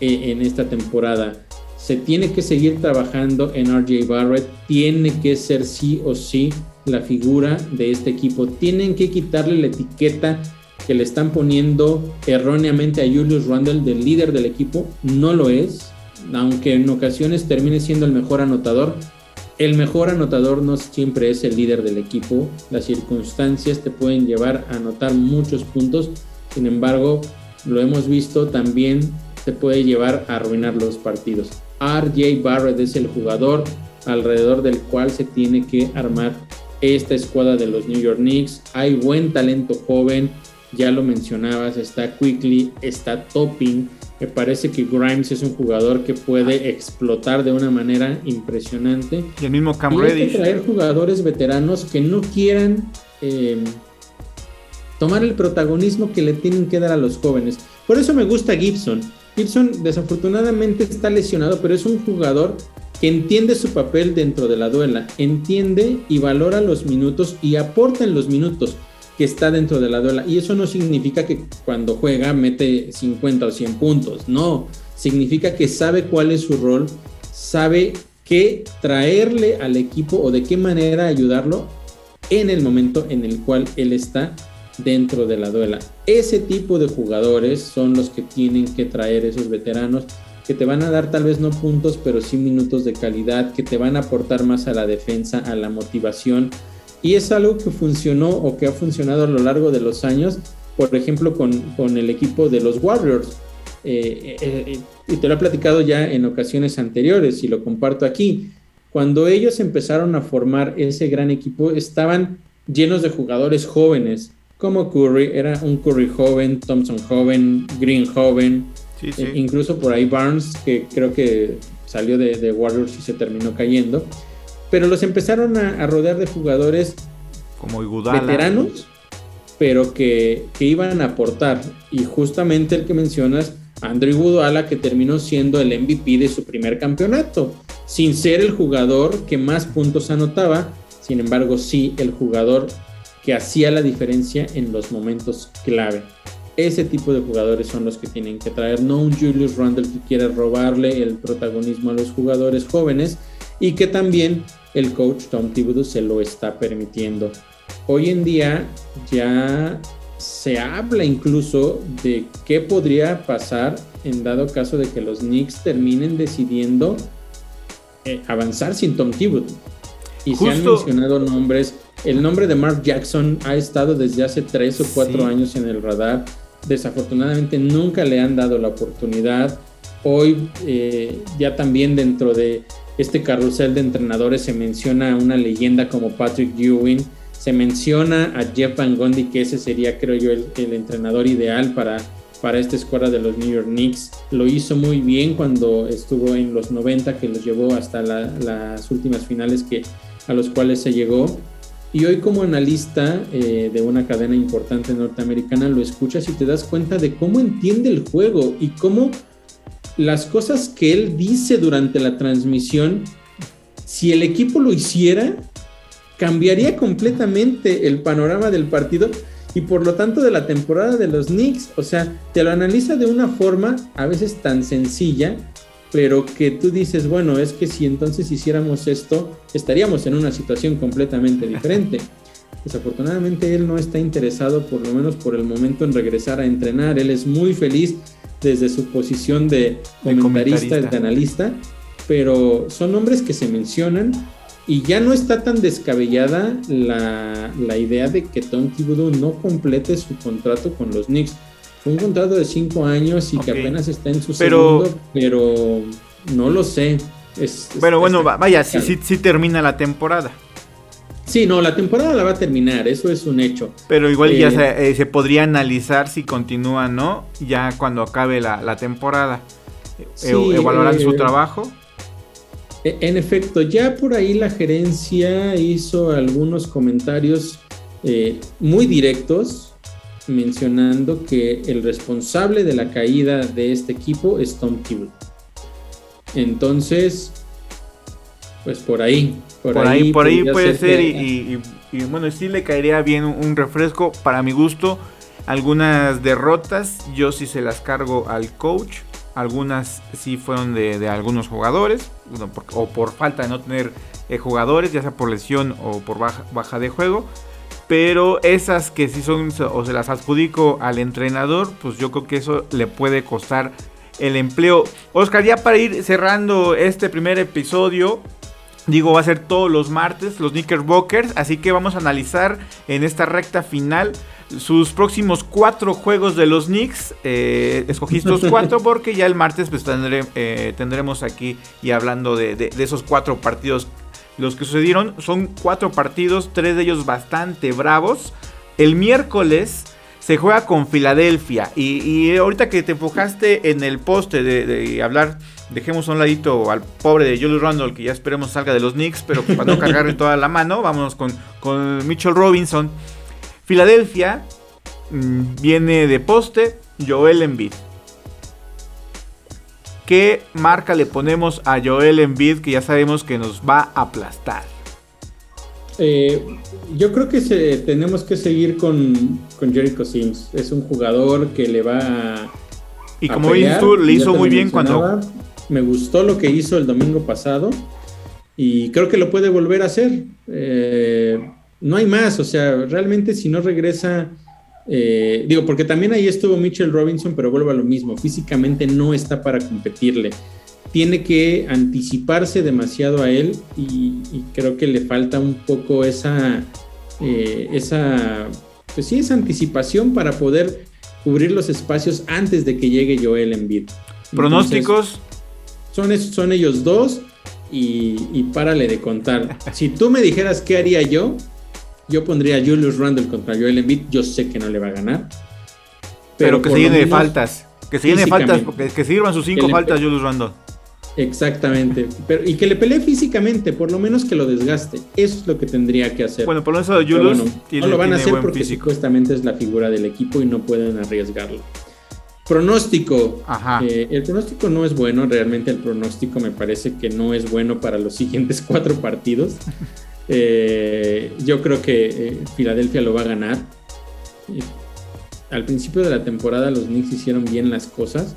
eh, en esta temporada. Se tiene que seguir trabajando en RJ Barrett, tiene que ser sí o sí la figura de este equipo. Tienen que quitarle la etiqueta que le están poniendo erróneamente a Julius Randle del líder del equipo. No lo es, aunque en ocasiones termine siendo el mejor anotador. El mejor anotador no siempre es el líder del equipo. Las circunstancias te pueden llevar a anotar muchos puntos. Sin embargo, lo hemos visto también te puede llevar a arruinar los partidos. RJ Barrett es el jugador alrededor del cual se tiene que armar esta escuadra de los New York Knicks. Hay buen talento joven, ya lo mencionabas, está Quickly, está Topping. Me parece que Grimes es un jugador que puede explotar de una manera impresionante. Y el mismo Cam y Reddish. Hay que traer jugadores veteranos que no quieran eh, tomar el protagonismo que le tienen que dar a los jóvenes. Por eso me gusta Gibson. Gibson desafortunadamente está lesionado, pero es un jugador que entiende su papel dentro de la duela, entiende y valora los minutos y aporta en los minutos que está dentro de la duela. Y eso no significa que cuando juega mete 50 o 100 puntos, no, significa que sabe cuál es su rol, sabe qué traerle al equipo o de qué manera ayudarlo en el momento en el cual él está dentro de la duela. Ese tipo de jugadores son los que tienen que traer esos veteranos que te van a dar tal vez no puntos, pero sí minutos de calidad, que te van a aportar más a la defensa, a la motivación. Y es algo que funcionó o que ha funcionado a lo largo de los años, por ejemplo, con, el equipo de los Warriors. Eh, eh, eh, y te lo he platicado ya en ocasiones anteriores y lo comparto aquí. Cuando ellos empezaron a formar ese gran equipo, estaban llenos de jugadores jóvenes, como Curry, era un Curry joven, Thompson joven, Green joven, eh, incluso por ahí Barnes, que creo que salió de, Warriors y se terminó cayendo. Pero los empezaron a, rodear de jugadores como veteranos, pero que, iban a aportar. Y justamente el que mencionas, Andrew Iguodala, que terminó siendo el MVP de su primer campeonato, sin ser el jugador que más puntos anotaba, sin embargo sí el jugador que hacía la diferencia en los momentos clave. Ese tipo de jugadores son los que tienen que traer, no un Julius Randle que quiere robarle el protagonismo a los jugadores jóvenes y que también el coach Tom Thibodeau se lo está permitiendo. Hoy en día ya se habla incluso de qué podría pasar en dado caso de que los Knicks terminen decidiendo eh, avanzar sin Tom Thibodeau. Y se han mencionado nombres. El nombre de Mark Jackson ha estado desde hace tres o cuatro años en el radar desafortunadamente nunca le han dado la oportunidad. Hoy eh, ya también dentro de este carrusel de entrenadores se menciona una leyenda como Patrick Ewing, se menciona a Jeff Van Gundy, que ese sería creo yo el, entrenador ideal para, para esta escuadra de los New York Knicks. Lo hizo muy bien cuando estuvo en los 90, que los llevó hasta las últimas finales que, a los cuales se llegó y hoy como analista eh, de una cadena importante norteamericana lo escuchas y te das cuenta de cómo entiende el juego y cómo las cosas que él dice durante la transmisión, si el equipo lo hiciera, cambiaría completamente el panorama del partido y por lo tanto de la temporada de los Knicks. O sea, te lo analiza de una forma a veces tan sencilla pero que tú dices, bueno, es que si entonces hiciéramos esto, estaríamos en una situación completamente diferente. <laughs> Desafortunadamente él no está interesado, por lo menos por el momento, en regresar a entrenar. Él es muy feliz desde su posición de comentarista, de, analista, pero son nombres que se mencionan y ya no está tan descabellada la, la idea de que Tom Thibodeau no complete su contrato con los Knicks un contrato de cinco años y que apenas está en su segundo, pero no lo sé. Es, bueno, bueno, vaya, sí, sí, sí termina la temporada. Sí, no, la temporada la va a terminar, eso es un hecho. Pero igual ya eh, se, podría analizar si continúa, ¿no? Ya cuando acabe la, temporada. Sí, evaluarán su trabajo. E, en efecto, ya por ahí la gerencia hizo algunos comentarios muy directos mencionando que el responsable de la caída de este equipo es Tom Tebow. Entonces, pues por ahí. Por, ahí, por ahí puede ser, y, bueno, sí le caería bien un, refresco para mi gusto. Algunas derrotas yo sí se las cargo al coach. Algunas sí fueron de, algunos jugadores, o por falta de no tener eh, jugadores, ya sea por lesión o por baja, baja de juego. Pero esas que sí son o se las adjudico al entrenador, pues yo creo que eso le puede costar el empleo. Oscar, ya para ir cerrando este primer episodio, digo, va a ser todos los martes los Knickerbockers, así que vamos a analizar en esta recta final sus próximos cuatro juegos de los Knicks. Eh, escogí estos cuatro <laughs> porque ya el martes pues, eh, tendremos aquí y hablando de esos cuatro partidos los que sucedieron son cuatro partidos, tres de ellos bastante bravos. El miércoles se juega con Filadelfia. Y, ahorita que te enfocaste en el poste de, hablar, dejemos a un ladito al pobre de Julius Randle, que ya esperemos salga de los Knicks, pero para no cargarle toda la mano, vámonos con, con Mitchell Robinson. Filadelfia mm, viene de poste, Joel Embiid. ¿Qué marca le ponemos a Joel Embiid que ya sabemos que nos va a aplastar? Eh, yo creo que tenemos que seguir con, con, Jericho Sims. Es un jugador que le va a. Y como dices tú, le hizo muy bien cuando. Me gustó lo que hizo el domingo pasado y creo que lo puede volver a hacer. Eh, no hay más, o sea, realmente si no regresa eh, digo, porque también ahí estuvo Mitchell Robinson, pero vuelvo a lo mismo, físicamente no está para competirle. Tiene que anticiparse demasiado a él y, creo que le falta un poco esa, eh, esa, pues sí, esa anticipación para poder cubrir los espacios antes de que llegue Joel Embiid. ¿Pronósticos? Son, son ellos dos y, y párale de contar. Si tú me dijeras qué haría yo, yo pondría a Julius Randle contra Joel Embiid. Yo sé que no le va a ganar. Pero, que se llene de faltas. Que se llene de faltas. Que, sirvan sus cinco faltas Julius Randle. Exactamente. Pero, y que le pelee físicamente, por lo menos que lo desgaste. Eso es lo que tendría que hacer. Bueno, por lo menos Julius no lo van a hacer porque supuestamente es la figura del equipo y no pueden arriesgarlo. Pronóstico. Ajá. Eh, el pronóstico no es bueno, realmente el pronóstico me parece que no es bueno para los <laughs> siguientes cuatro partidos. Eh, yo creo que eh, Filadelfia lo va a ganar. al principio de la temporada los Knicks hicieron bien las cosas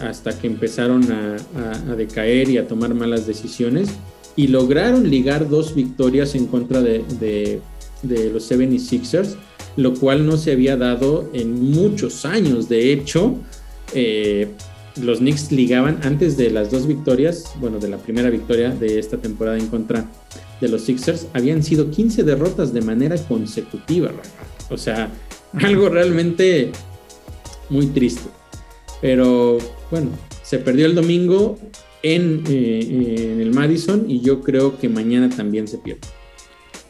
hasta que empezaron a, decaer y a tomar malas decisiones y lograron ligar dos victorias en contra de, de los 76ers, lo cual no se había dado en muchos años. De hecho, los Knicks ligaban antes de las dos victorias, bueno, de la primera victoria de esta temporada en contra de los Sixers habían sido 15 derrotas de manera consecutiva, O sea, algo realmente muy triste. Pero bueno, se perdió el domingo en, eh, en el Madison y yo creo que mañana también se pierde.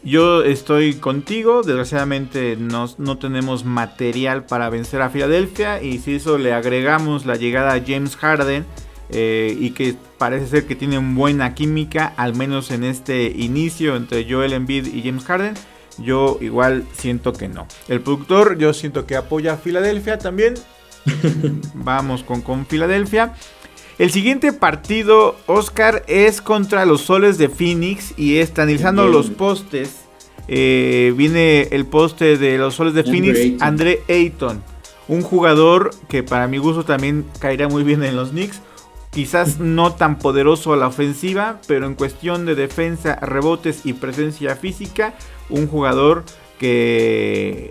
Yo estoy contigo, desgraciadamente no, no, tenemos material para vencer a Filadelfia y si eso le agregamos la llegada a James Harden, eh, y que parece ser que tienen buena química, al menos en este inicio entre Joel Embiid y James Harden. Yo igual siento que no. El productor yo siento que apoya a Filadelfia también. <laughs> Vamos con, con Filadelfia. El siguiente partido, Oscar, es contra los soles de Phoenix y está analizando los postes. Eh, viene el poste de los soles de Phoenix, André Ayton. Un jugador que para mi gusto también caerá muy bien en los Knicks. Quizás <laughs> no tan poderoso a la ofensiva, pero en cuestión de defensa, rebotes y presencia física, un jugador que,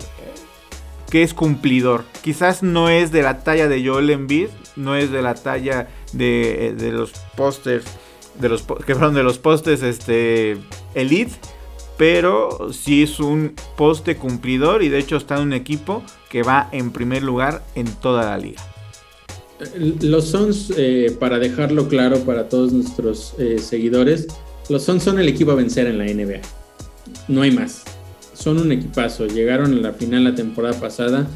que es cumplidor. Quizás no es de la talla de Joel Embiid, no es de la talla de, los pósters, de los que fueron de los postes este, elite, pero sí es un poste cumplidor y de hecho está en un equipo que va en primer lugar en toda la liga. Los Suns, eh, para dejarlo claro para todos nuestros eh, seguidores, los Suns son el equipo a vencer en la NBA. No hay más. Son un equipazo. Llegaron a la final la temporada pasada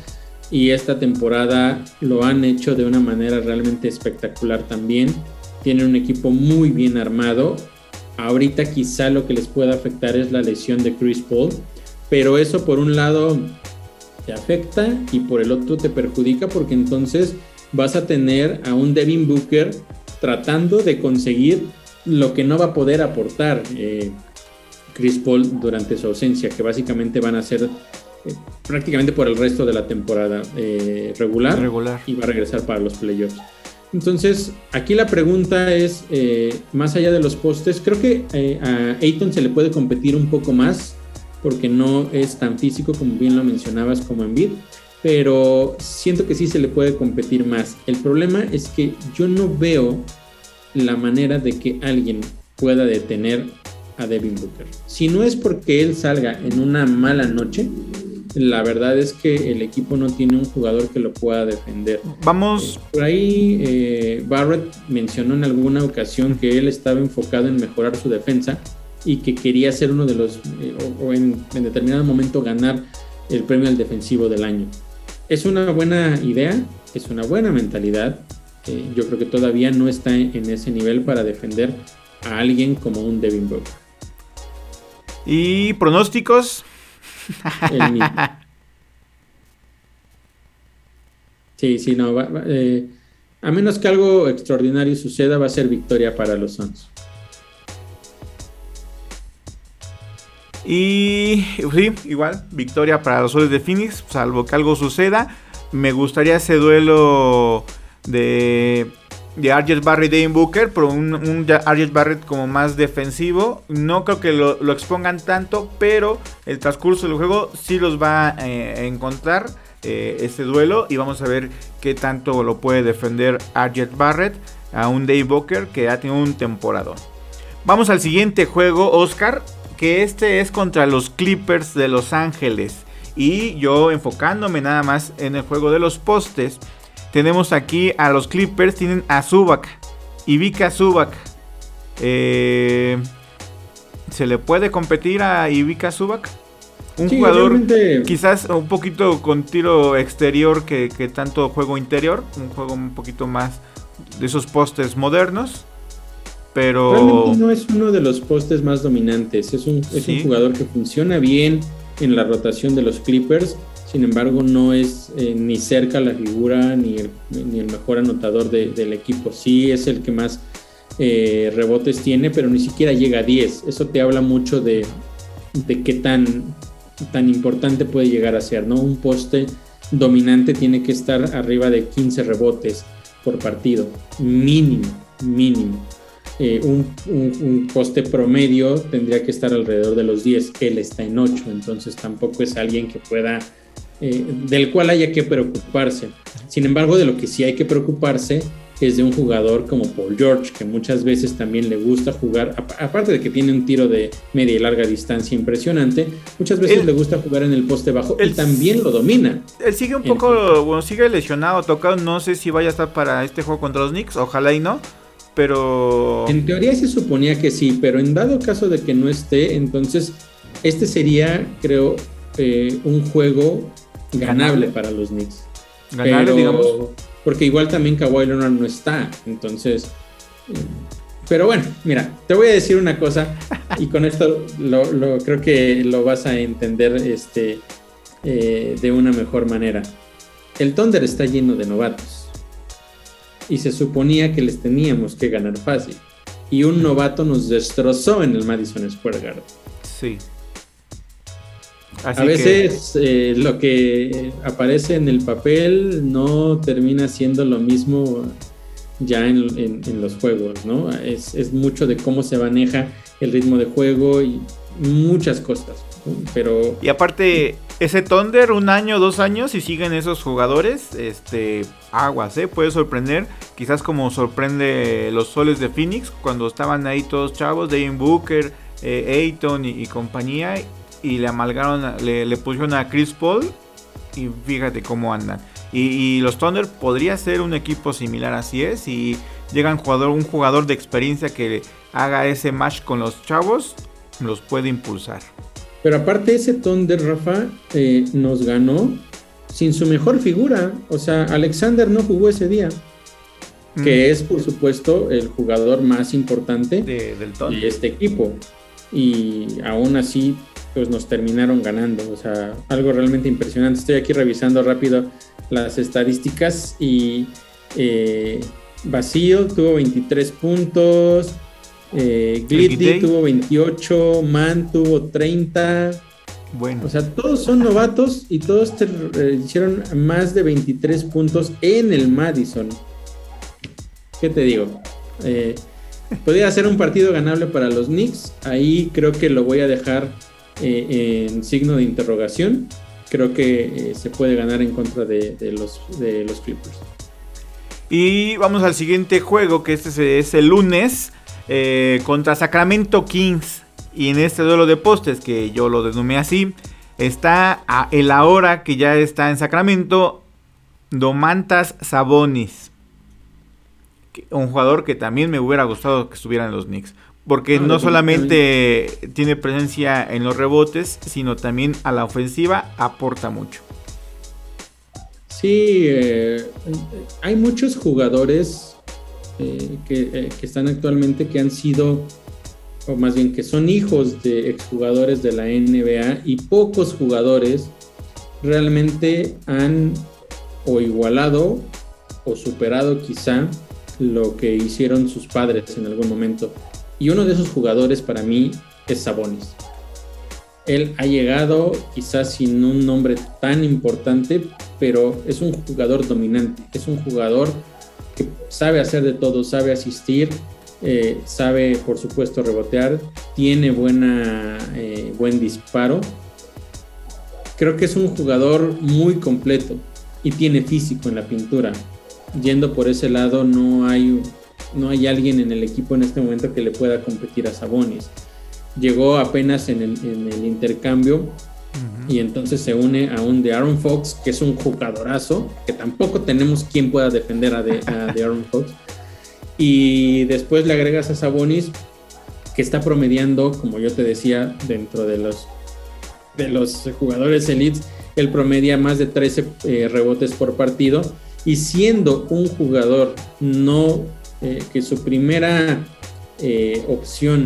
y esta temporada lo han hecho de una manera realmente espectacular también. Tienen un equipo muy bien armado. Ahorita quizá lo que les pueda afectar es la lesión de Chris Paul, pero eso por un lado te afecta y por el otro te perjudica porque entonces vas a tener a un Devin Booker tratando de conseguir lo que no va a poder aportar eh, Chris Paul durante su ausencia, que básicamente van a ser eh, prácticamente por el resto de la temporada eh, regular, regular, y va a regresar para los playoffs. Entonces, aquí la pregunta es, más allá de los postes, creo que a Ayton se le puede competir un poco más, porque no es tan físico como bien lo mencionabas como en Bid, pero siento que sí se le puede competir más. El problema es que yo no veo la manera de que alguien pueda detener a Devin Booker. Si no es porque él salga en una mala noche, la verdad es que el equipo no tiene un jugador que lo pueda defender. Vamos. Eh, por ahí eh, Barrett mencionó en alguna ocasión que él estaba enfocado en mejorar su defensa y que quería ser uno de los, eh, o, en, en, determinado momento ganar el premio al defensivo del año. Es una buena idea, es una buena mentalidad. Yo creo que todavía no está en, ese nivel para defender a alguien como un Devin Booker. ¿Y pronósticos? Sí, sí, no. Eh, a menos que algo extraordinario suceda, va a ser victoria para los Suns. Y sí, igual, victoria para los soles de Phoenix, salvo que algo suceda. Me gustaría ese duelo de, de Argent Barrett y Dane Booker, pero un, un Barrett como más defensivo. No creo que lo, expongan tanto, pero el transcurso del juego sí los va eh, a encontrar eh, este duelo. Y vamos a ver qué tanto lo puede defender Argent Barrett a un Dave Booker que ha tenido un temporada. Vamos al siguiente juego, Oscar que este es contra los Clippers de Los Ángeles. Y yo enfocándome nada más en el juego de los postes, tenemos aquí a los Clippers, tienen a Zubac, Ivica Zubac. Eh, ¿Se le puede competir a Ivica Zubac? Un jugador quizás un poquito con tiro exterior que, que tanto juego interior, un juego un poquito más de esos postes modernos. Pero. Realmente no es uno de los postes más dominantes. Es un, es un jugador que funciona bien en la rotación de los Clippers. Sin embargo, no es eh, ni cerca la figura ni el, ni el mejor anotador del equipo. Sí es el que más eh, rebotes tiene, pero ni siquiera llega a 10. Eso te habla mucho de, de qué tan, tan importante puede llegar a ser. ¿no? Un poste dominante tiene que estar arriba de 15 rebotes por partido. Mínimo, mínimo. Eh, un, poste promedio tendría que estar alrededor de los 10, él está en 8, entonces tampoco es alguien que pueda, eh, del cual haya que preocuparse. Sin embargo, de lo que sí hay que preocuparse es de un jugador como Paul George, que muchas veces también le gusta jugar, aparte de que tiene un tiro de media y larga distancia impresionante, muchas veces le gusta jugar en el poste bajo y también lo domina. Él sigue un poco, bueno, sigue lesionado, tocado, no sé si vaya a estar para este juego contra los Knicks, ojalá y no pero... En teoría se suponía que sí, pero en dado caso de que no esté, entonces este sería, creo, eh, un juego ganable, para los Knicks. Ganable, digamos. Porque igual también Kawhi Leonard no está, entonces... Pero bueno, mira, te voy a decir una cosa y con esto lo, creo que lo vas a entender este, eh, de una mejor manera. El Thunder está lleno de novatos y se suponía que les teníamos que ganar fácil. Y un novato nos destrozó en el Madison Square Garden. Sí. a veces eh, lo que aparece en el papel no termina siendo lo mismo ya en, los juegos, ¿no? Es, es, mucho de cómo se maneja el ritmo de juego y muchas cosas. Pero. Y aparte, ese Thunder, un año, dos años, y siguen esos jugadores, este, aguas, ¿eh? Puede sorprender, quizás como sorprende los soles de Phoenix, cuando estaban ahí todos chavos, Devin Booker, eh, y, compañía, y le amalgaron, le, le pusieron a Chris Paul, y fíjate cómo andan. Y, los Thunder podría ser un equipo similar, así es. Y llega un jugador, un jugador de experiencia que haga ese match con los chavos, los puede impulsar. Pero aparte ese Thunder, Rafa, eh, nos ganó sin su mejor figura. O sea, Alexander no jugó ese día. Que mm. es, por supuesto, el jugador más importante de, de este equipo. Y aún así, pues nos terminaron ganando. O sea, algo realmente impresionante. Estoy aquí revisando rápido las estadísticas y eh, Vacío tuvo 23 puntos. Eh, tuvo 28, Man tuvo 30. Bueno. O sea, todos son novatos y todos eh, hicieron más de 23 puntos en el Madison. ¿Qué te digo? Eh, podría ser un partido ganable para los Knicks. Ahí creo que lo voy a dejar eh, en signo de interrogación. Creo que se puede ganar en contra de, los, de los Clippers. Y vamos al siguiente juego, que este es el lunes. Eh, contra Sacramento Kings. Y en este duelo de postes, que yo lo denomé así, está a el ahora que ya está en Sacramento, Domantas Sabonis. Un jugador que también me hubiera gustado que estuviera en los Knicks. Porque ah, no solamente tiene presencia en los rebotes, sino también a la ofensiva aporta mucho. Sí, eh, hay muchos jugadores eh, eh, que, están actualmente que han sido, o más bien que son hijos de exjugadores de la NBA y pocos jugadores realmente han o igualado o superado quizá lo que hicieron sus padres en algún momento. Y uno de esos jugadores para mí es Sabonis. Él ha llegado quizás sin un nombre tan importante, pero es un jugador dominante, es un jugador sabe hacer de todo, sabe asistir, eh, sabe por supuesto rebotear, tiene buena, eh, buen disparo. Creo que es un jugador muy completo y tiene físico en la pintura. Yendo por ese lado no hay, no hay alguien en el equipo en este momento que le pueda competir a Sabonis. Llegó apenas en el intercambio y entonces se une a un de Aaron Fox, que es un jugadorazo, que tampoco tenemos quien pueda defender a <laughs> de, Aaron Fox. Y después le agregas a Sabonis, que está promediando, como yo te decía, dentro de los, de los jugadores elites, él promedia más de 13 eh, rebotes por partido. Y siendo un jugador no eh, que su primera eh, opción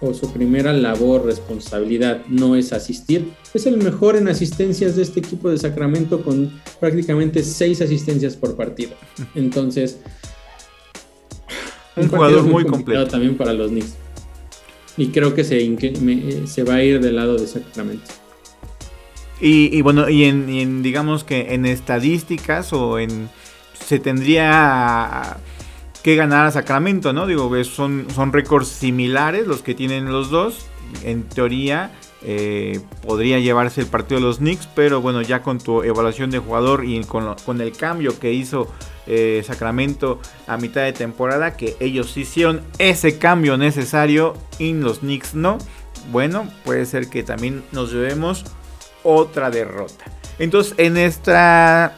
o su primera labor, responsabilidad no es asistir, es el mejor en asistencias de este equipo de Sacramento con prácticamente seis asistencias por partido. Entonces, un, jugador muy, completo también para los Knicks. Y creo que se, se va a ir del lado de Sacramento. Y, bueno, y en, digamos que en estadísticas o en se tendría que ganar a Sacramento, ¿no? Digo, son, son récords similares los que tienen los dos. En teoría eh, podría llevarse el partido de los Knicks, pero bueno, ya con tu evaluación de jugador y con, el cambio que hizo eh, Sacramento a mitad de temporada, que ellos hicieron ese cambio necesario y los Knicks no. Bueno, puede ser que también nos llevemos otra derrota. Entonces, en esta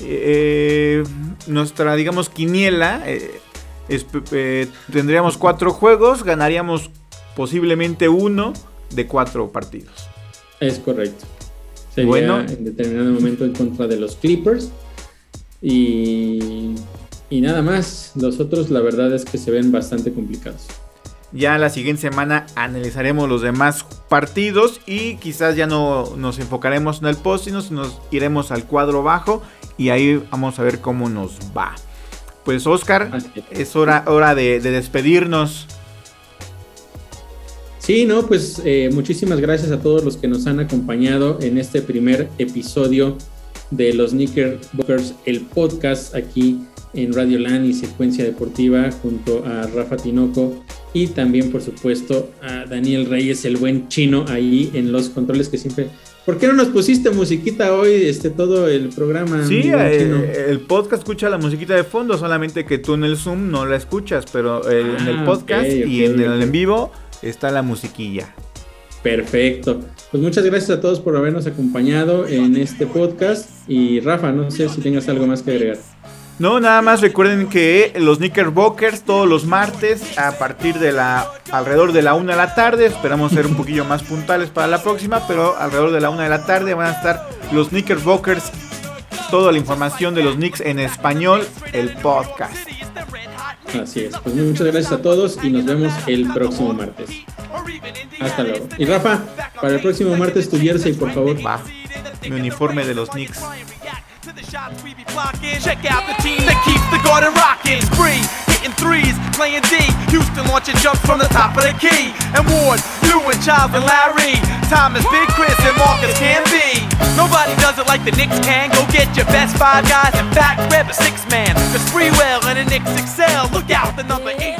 eh, nuestra, digamos, quiniela, eh, eh, tendríamos cuatro juegos, ganaríamos posiblemente uno de cuatro partidos. Es correcto. Sería bueno, en determinado momento en contra de los Clippers. Y, y nada más. Los otros, la verdad es que se ven bastante complicados. Ya la siguiente semana analizaremos los demás partidos y quizás ya no nos enfocaremos en el post, sino nos iremos al cuadro bajo y ahí vamos a ver cómo nos va. Pues Oscar, es hora, hora de, despedirnos. Sí, no, pues eh, muchísimas gracias a todos los que nos han acompañado en este primer episodio de los Knickerbockers, el podcast aquí en Radio Land y Secuencia Deportiva junto a Rafa Tinoco y también por supuesto a Daniel Reyes, el buen chino ahí en los controles que siempre ¿Por qué no nos pusiste musiquita hoy, este, todo el programa? Sí, eh, el podcast escucha la musiquita de fondo, solamente que tú en el Zoom no la escuchas, pero en el ah, podcast y en el en vivo está la musiquilla. Perfecto. Pues muchas gracias a todos por habernos acompañado en este podcast. Y Rafa, no sé si tengas algo más que agregar. No, nada más recuerden que los Knickerbockers todos los martes a partir de la alrededor de la una de la tarde, esperamos ser un poquillo más puntuales para la próxima, pero alrededor de la una de la tarde van a estar los Knickerbockers, toda la información de los Knicks en español, el podcast. Así es, pues muchas gracias a todos y nos vemos el próximo martes. Hasta luego. Y Rafa, para el próximo martes tu jersey, por favor. Va, mi uniforme de los Knicks. Check out the team that keeps the garden rocking. Spree, hitting threes, playing D. Houston launching jumps from the top of the key. And Ward, Lou and Child and Larry. Thomas, Big Chris, and Marcus can be. Nobody does it like the Knicks can. Go get your best five guys. In fact, grab a six man. Cause Sprewell and the Knicks excel. Look out, the number eight.